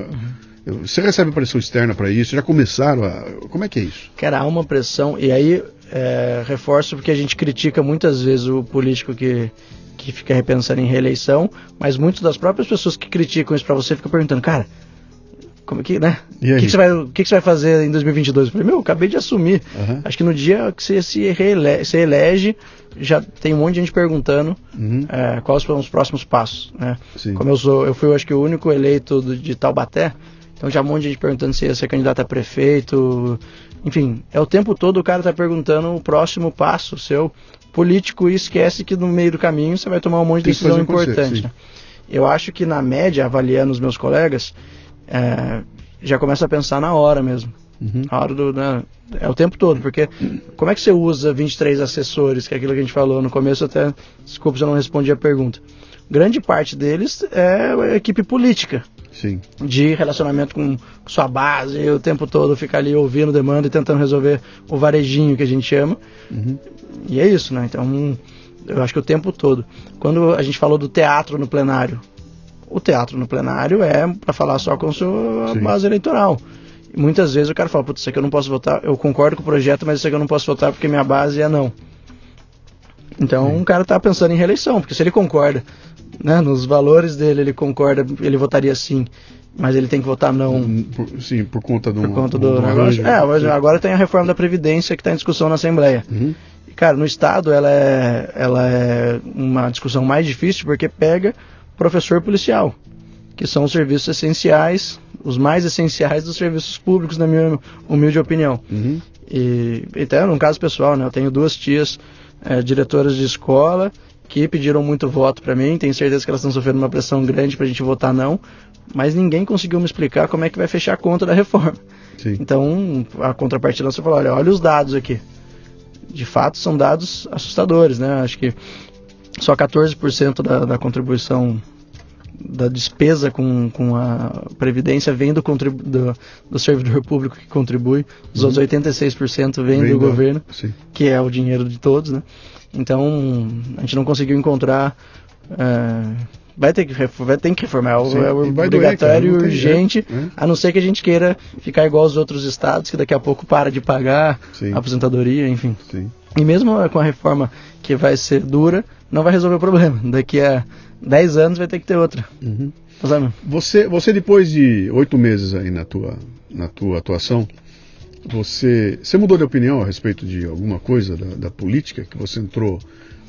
Você recebe pressão externa para isso? Já começaram a. Como é que é isso? Cara, há uma pressão, e aí é, reforço porque a gente critica muitas vezes o político que, que fica repensando em reeleição, mas muitas das próprias pessoas que criticam isso pra você ficam perguntando, cara, como que, né? Que, que você vai, o que, que você vai fazer em 2022? Eu falei, meu, eu acabei de assumir. Aham. Acho que no dia que você se reele- se elege, já tem um monte de gente perguntando Uhum. é, quais são os próximos passos, né? Sim. Como eu sou, eu fui, eu acho que o único eleito do, de Taubaté, então já um monte de gente perguntando se ia ser candidato a prefeito, enfim, é o tempo todo o cara tá perguntando o próximo passo seu político e esquece que no meio do caminho você vai tomar um monte de decisão importante. né? Eu acho que na média, avaliando os meus colegas, é, já começa a pensar na hora mesmo. Uhum. Na hora do. né, é o tempo todo, porque como é que você usa 23 assessores, que é aquilo que a gente falou no começo, até. Desculpa se eu não respondi a pergunta. Grande parte deles é equipe política, Sim. de relacionamento com sua base, o tempo todo ficar ali ouvindo demanda e tentando resolver o varejinho que a gente chama. Uhum. E é isso, né? Então, eu acho que o tempo todo. Quando a gente falou do teatro no plenário, o teatro no plenário é para falar só com sua Sim. base eleitoral. E muitas vezes o cara fala, putz, isso aqui eu não posso votar, eu concordo com o projeto, mas isso aqui eu não posso votar porque minha base é não. Então o cara tá pensando em reeleição, porque se ele concorda, né, nos valores dele, ele concorda, ele votaria sim, mas ele tem que votar não Hum, por- sim, por conta do. por conta do do negócio. É, agora tem a reforma da Previdência que está em discussão na Assembleia. Uhum. E, Cara, no Estado ela é, ela é uma discussão mais difícil porque pega professor policial, que são os serviços essenciais, os mais essenciais dos serviços públicos, na minha humilde opinião. Uhum. E até num caso pessoal, né? Eu tenho duas tias eh, diretoras de escola que pediram muito voto para mim. Tenho certeza que elas estão sofrendo uma pressão grande para a gente votar não. Mas ninguém conseguiu me explicar como é que vai fechar a conta da reforma. Sim. Então a contrapartida você fala, olha, olha os dados aqui. De fato são dados assustadores, né? Acho que só 14% da, da contribuição da despesa com, com a previdência vem do, do, do servidor público que contribui, os outros 86% vem, Vem do da- governo, Sim. que é o dinheiro de todos, né? Então a gente não conseguiu encontrar. é, vai ter que vai ter que reformar, é Sim, é doer, obrigatório e tem urgente, né? a não ser que a gente queira ficar igual aos outros estados, que daqui a pouco para de pagar Sim. a aposentadoria, enfim. Sim. E mesmo com a reforma que vai ser dura, não vai resolver o problema. Daqui a 10 anos vai ter que ter outra. Uhum. Você, você depois de oito meses aí na tua, na tua atuação, você, você mudou de opinião a respeito de alguma coisa da, da política que você entrou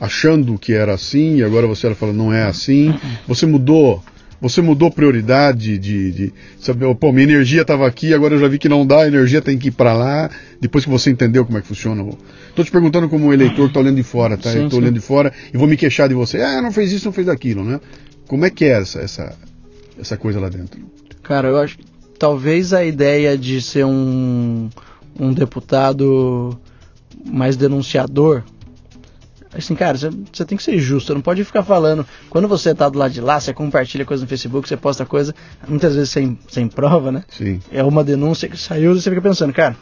achando que era assim e agora você fala não é assim. Você mudou, você mudou prioridade de, de sabe, pô, minha energia estava aqui, agora eu já vi que não dá, a energia tem que ir para lá. Depois que você entendeu como é que funciona, estou te perguntando como um eleitor que está olhando de fora, tá? Sim, eu estou olhando de fora e vou me queixar de você. Ah, não fez isso, não fez aquilo, né? Como é que é essa, essa, essa coisa lá dentro? Cara, eu acho que talvez a ideia de ser um, um deputado mais denunciador Assim, cara, você, você tem que ser justo, você não pode ficar falando. Quando você tá do lado de lá, você compartilha coisa no Facebook, você posta coisa, muitas vezes sem, sem prova, né? Sim. É uma denúncia que saiu e você fica pensando, cara,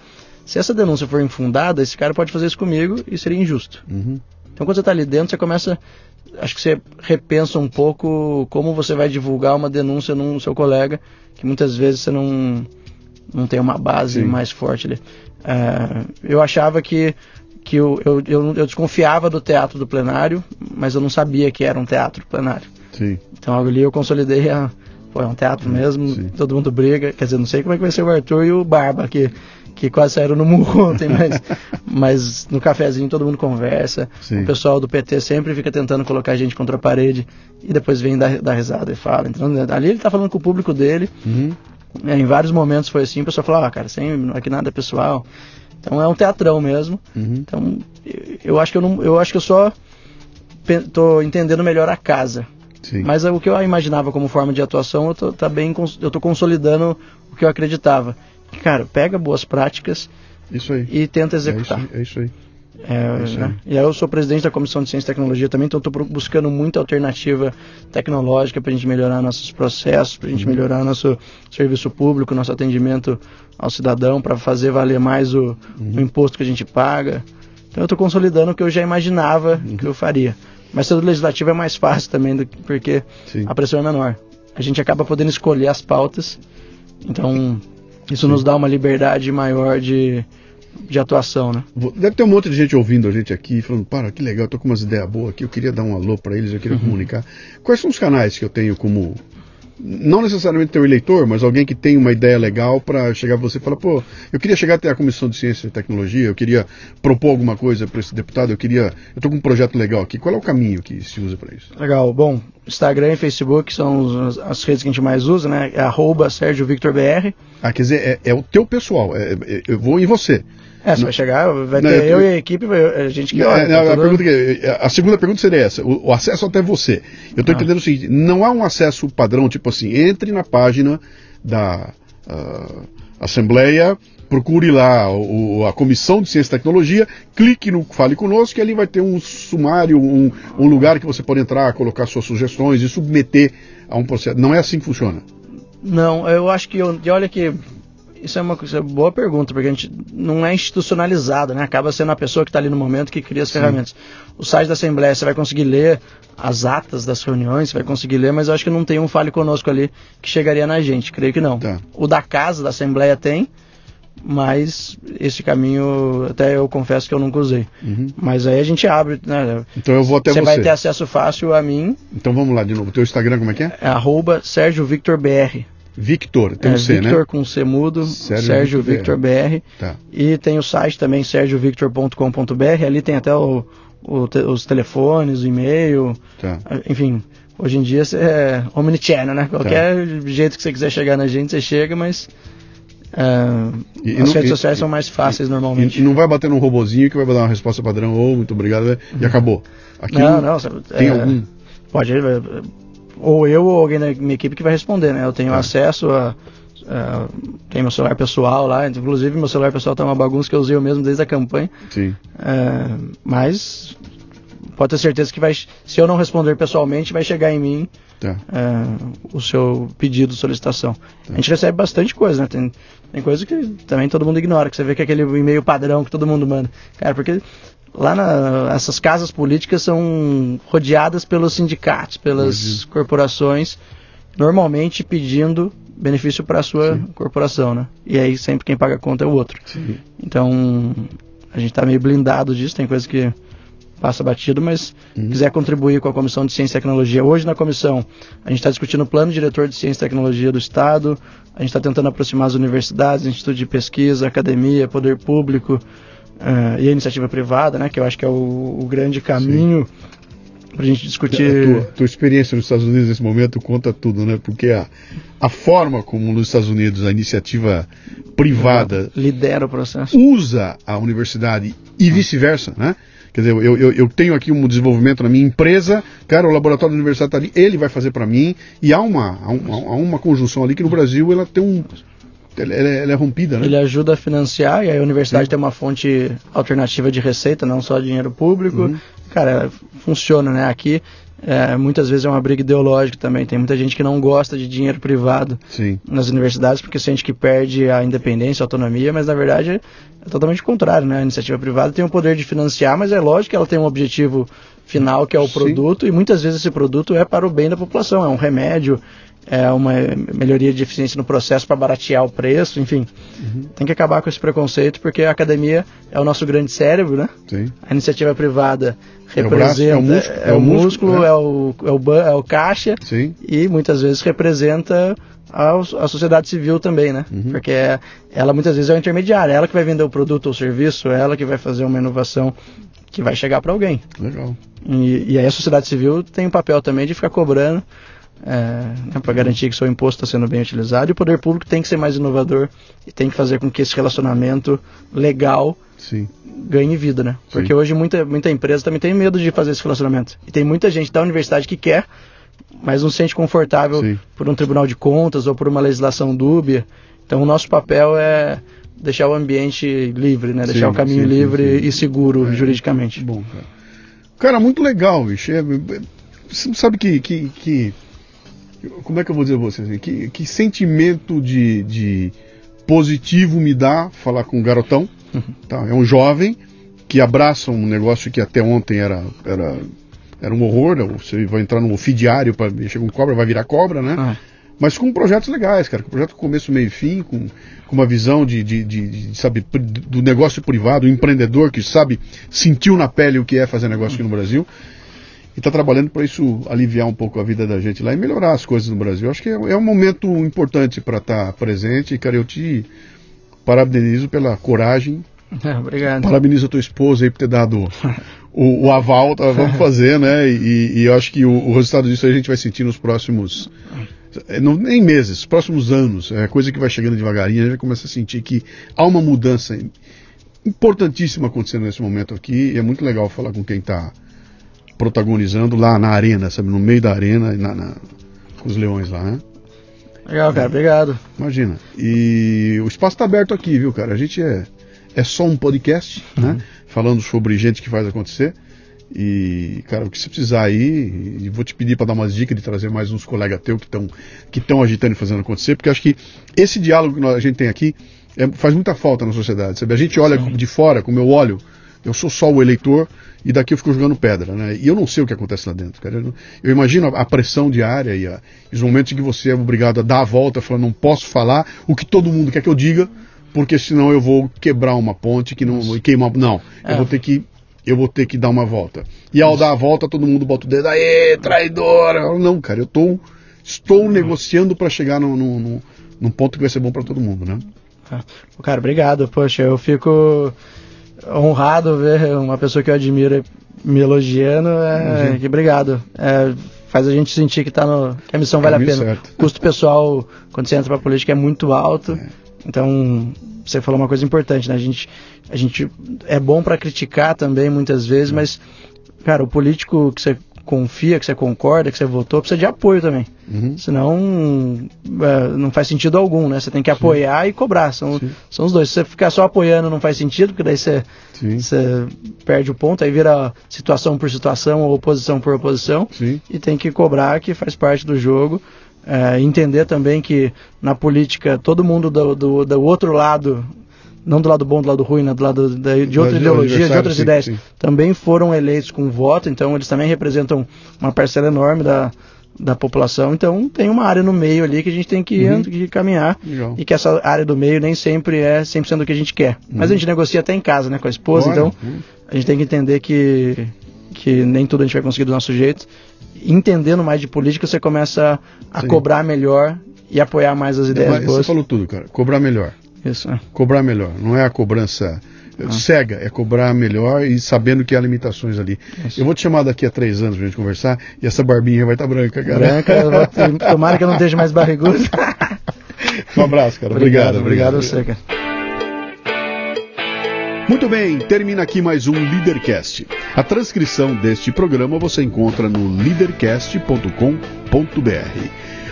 se essa denúncia for infundada, esse cara pode fazer isso comigo e seria injusto. Uhum. Então quando você tá ali dentro, você começa. Acho que você repensa um pouco como você vai divulgar uma denúncia no seu colega, que muitas vezes você não, não tem uma base Sim. mais forte ali. É, eu achava que, que eu, eu, eu, eu desconfiava do teatro do plenário, mas eu não sabia que era um teatro plenário. Sim. Então ali eu consolidei a. Pô, é um teatro mesmo, sim. todo mundo briga. Quer dizer, não sei como é que vai ser o Arthur e o Barba, que, que quase saíram no murro ontem, mas, mas no cafezinho todo mundo conversa. Sim. O pessoal do PT sempre fica tentando colocar a gente contra a parede e depois vem dar, dar risada e fala. Então ali ele tá falando com o público dele. Uhum. É, em vários momentos foi assim, o pessoal falou, ah, cara, sem, aqui nada é pessoal. Então é um teatrão mesmo. Uhum. Então eu- acho que eu não, eu acho que eu só tô entendendo melhor a casa. Sim. Mas é o que eu imaginava como forma de atuação, eu tô, tá bem, eu tô consolidando o que eu acreditava. Cara, pega boas práticas Isso aí. e tenta É isso, executar. é isso aí. É, isso né? E aí eu sou presidente da Comissão de Ciência e Tecnologia também, então estou buscando muita alternativa tecnológica para a gente melhorar nossos processos, para a gente melhorar nosso serviço público, nosso atendimento ao cidadão, para fazer valer mais o, o imposto que a gente paga. Então eu estou consolidando o que eu já imaginava que eu faria. Mas ser do legislativo é mais fácil também, do que- porque Sim. a pressão é menor. A gente acaba podendo escolher as pautas, então isso nos dá uma liberdade maior de, de atuação, né? Deve ter um monte de gente ouvindo a gente aqui, falando, para, que legal, eu tô com umas ideias boas aqui, eu queria dar um alô para eles, eu Uhum. queria comunicar. Quais são os canais que eu tenho como, não necessariamente teu eleitor, mas alguém que tem uma ideia legal para chegar você e falar, pô, eu queria chegar até a Comissão de Ciência e Tecnologia, eu queria propor alguma coisa para esse deputado, eu queria, eu tô com um projeto legal aqui, qual é o caminho que se usa para isso? Legal. Bom, Instagram e Facebook são as redes que a gente mais usa, né? É arroba Sérgio Victor BR. Ah, quer dizer, é, é o teu pessoal, é- é- eu vou em você. É, você Não- vai chegar, vai Não, ter eu- eu e a equipe, a gente que Não, olha. é, tá não, a, pergunta que- a segunda pergunta seria essa: o, o acesso até você. Eu estou Ah. entendendo o seguinte: não há um acesso padrão, tipo assim, entre na página da ah, Assembleia, procure lá o- a Comissão de Ciência e Tecnologia, clique no Fale Conosco e ali vai ter um sumário, um, um lugar que você pode entrar, colocar suas sugestões e submeter a um processo. Não é assim que funciona. Não, eu acho que. eu- olha que. Isso é uma coisa, boa pergunta, porque a gente não é institucionalizado, né? Acaba sendo a pessoa que está ali no momento que cria as ferramentas. O site da Assembleia, você vai conseguir ler as atas das reuniões, você vai conseguir ler, mas eu acho que não tem um Fale Conosco ali que chegaria na gente, creio que não. Tá. O da casa, da Assembleia tem, mas esse caminho até eu confesso que eu nunca usei. Uhum. Mas aí a gente abre, né? Então eu vou até Você você. vai ter acesso fácil a mim, Então vamos lá de novo. O teu Instagram como é que é? é arroba Sérgio Victor tem É, um C, Victor né? com C mudo, Sérgio Sérgio, Victor Victor BR. Tá. E tem o site também, sergiovictor.com.br. Ali tem até o, o te- os telefones, o e-mail. Tá. Enfim, hoje em dia é omnichannel, né? Qualquer jeito que você quiser chegar na gente, você chega, mas é, E- e as não- redes e- sociais e- são mais fáceis E, normalmente. e não vai bater num robozinho que vai dar uma resposta padrão, ou muito obrigado, né? e acabou. Aqui não, não. tem é, algum. Pode, ou eu ou alguém da minha equipe que vai responder, né? Eu tenho Tá. acesso a. a- tem meu celular pessoal lá, inclusive meu celular pessoal tá uma bagunça que eu usei eu mesmo desde a campanha. Sim. É, mas pode ter certeza que vai, se eu não responder pessoalmente, vai chegar em mim Tá. é, o seu pedido de solicitação. A gente recebe bastante coisa, né? Tem, tem coisa que também todo mundo ignora, que você vê que é aquele e-mail padrão que todo mundo manda. Cara, porque lá na, essas casas políticas são rodeadas pelos sindicatos, pelas Imagino. corporações, normalmente pedindo benefício para a sua Sim. corporação, né? E aí sempre quem paga a conta é o outro. Sim. Então, a gente está meio blindado disso, tem coisa que passa batido, mas Uhum. quiser contribuir com a Comissão de Ciência e Tecnologia. Hoje na comissão, a gente está discutindo o plano diretor de Ciência e Tecnologia do Estado, a gente está tentando aproximar as universidades, institutos de pesquisa, academia, poder público eh, e a iniciativa privada, né, que eu acho que é o, o grande caminho para a gente A discutir... tua, tua experiência nos Estados Unidos nesse momento conta tudo, né? Porque a, a forma como nos Estados Unidos a iniciativa privada Lidera o processo. usa a universidade e vice-versa, né? Quer dizer, eu, eu, eu tenho aqui um desenvolvimento na minha empresa, cara, o laboratório da universidade está ali, ele vai fazer para mim, e há uma, há, um- há uma conjunção ali que no Brasil ela tem um. Ela, ela é- rompida, né? Ele ajuda a financiar e a universidade tem uma fonte alternativa de receita, não só dinheiro público. Uhum. cara, funciona, né? Aqui é, muitas vezes é uma briga ideológica também. Tem muita gente que não gosta de dinheiro privado Sim. nas universidades porque sente que perde a independência, a autonomia, mas na verdade é totalmente o contrário, né? A iniciativa privada tem o poder de financiar, mas é lógico que ela tem um objetivo final que é o Sim. produto e muitas vezes esse produto é para o bem da população, é um remédio, é uma melhoria de eficiência no processo para baratear o preço, enfim. Tem que acabar com esse preconceito porque a academia é o nosso grande cérebro, né? Sim. A iniciativa privada É o braço, representa é o músculo, é o músculo, é o, é o, é o caixa Sim. e muitas vezes representa a, sociedade civil também, né? Uhum. Porque ela muitas vezes é o intermediário, ela que vai vender o produto ou serviço, ela que vai fazer uma inovação que vai chegar para alguém. Legal. E, e aí a sociedade civil tem um papel também de ficar cobrando para garantir que seu imposto está sendo bem utilizado e o poder público tem que ser mais inovador e tem que fazer com que esse relacionamento legal Sim. ganhe vida, né? Porque Sim. hoje muita, muita empresa também tem medo de fazer esse relacionamento. E tem muita gente da universidade que quer, mas não se sente confortável Sim. por um tribunal de contas ou por uma legislação dúbia. Então o nosso papel é deixar o ambiente livre, né? Deixar o caminho livre e seguro É. juridicamente. Bom, cara. Cara, muito legal, bicho. É- é- você sabe que, que, que- Como é que eu vou dizer a você? assim, que, que sentimento de, de positivo me dá falar com um garotão. Tá? É um jovem que abraça um negócio que até ontem era, era, era um horror. né? Você vai entrar num ofidiário para mexer com cobra, vai virar cobra, né? Ah, mas com projetos legais, cara, com projeto com começo, meio e fim, com, com uma visão de, de, de- de, sabe, do negócio privado, empreendedor que sabe, sentiu na pele o que é fazer negócio aqui no Brasil e está trabalhando para isso aliviar um pouco a vida da gente lá e melhorar as coisas no Brasil. Acho que é, é um momento importante para estar presente e, cara, eu te parabenizo pela coragem, é, obrigado. parabenizo a tua esposa aí por ter dado o, o aval, tá, vamos fazer, né? E, e eu acho que o, o resultado disso a gente vai sentir nos próximos. é, Não, nem meses, próximos anos. É coisa que vai chegando devagarinho, a gente vai começar a sentir que há uma mudança importantíssima acontecendo nesse momento aqui. E é muito legal falar com quem está protagonizando lá na arena, sabe? No meio da arena, na, na- com os leões lá, né? Legal, cara, obrigado. Imagina. E o espaço está aberto aqui, viu, cara? A gente é, é só um podcast, né? Falando sobre gente que faz acontecer. E, cara, o que você precisar aí, e vou te pedir para dar umas dicas de trazer mais uns colegas teus que estão que estão agitando e fazendo acontecer, porque acho que esse diálogo que a gente tem aqui é- faz muita falta na sociedade, sabe? A gente olha de fora, como eu olho, eu sou só o eleitor e daqui eu fico jogando pedra, né? E eu não sei o que acontece lá dentro, cara. Eu, eu imagino a, pressão diária e a- os momentos em que você é obrigado a dar a volta, falando, não posso falar o que todo mundo quer que eu diga, porque senão eu vou quebrar uma ponte que não e queimar. Não, eu É. vou ter que eu vou ter que dar uma volta. E ao dar a volta, todo mundo bota o dedo, aê, traidora! Eu, Não, cara, eu tô, estou negociando para chegar num, num, num- num ponto que vai ser bom para todo mundo, né? Pô, Cara, obrigado. Poxa, eu fico honrado ver uma pessoa que eu admiro me elogiando. É, Uhum. que obrigado. É, faz a gente sentir que, tá no, que a missão vale a pena. certo. O custo pessoal, quando você entra pra política, é muito alto. É. Então, você falou uma coisa importante, né? A gente, a gente é bom para criticar também muitas vezes, mas, cara, o político que você confia, que você concorda, que você votou, precisa de apoio também. Uhum. Senão é, não faz sentido algum, né? Você tem que apoiar e cobrar. São, Sim. são os dois. Se você ficar só apoiando não faz sentido, porque daí você, Sim, você perde o ponto, aí vira situação por situação ou oposição por oposição. sim, E tem que cobrar que faz parte do jogo. É, entender também que na política todo mundo do, do, do outro lado, não do lado bom, do lado ruim, né? do lado da, de outra Do ideologia, de outras sim, ideias, sim. também foram eleitos com voto, então eles também representam uma parcela enorme da, da população. Então tem uma área no meio ali que a gente tem que, Uhum. que caminhar. legal. E que essa área do meio nem sempre é 100% do que a gente quer. Mas a gente negocia até em casa, né, com a esposa, Olha, então hum, a gente tem que entender que, que nem tudo a gente vai conseguir do nosso jeito. Entendendo mais de política, você começa a Sim. cobrar melhor e apoiar mais as ideias mas você falou tudo, cara. Cobrar melhor. Isso, é. Cobrar melhor. Não é a cobrança Ah. cega, é cobrar melhor e sabendo que há limitações ali. Isso. Eu vou te chamar daqui a três anos pra gente conversar e essa barbinha vai estar branca, cara. Branca, vou- tomara que eu não esteja mais barrigudo. Um abraço, cara. Obrigado. obrigado a você, cara. Muito bem, termina aqui mais um Leadercast. A transcrição deste programa você encontra no leadercast.com.br.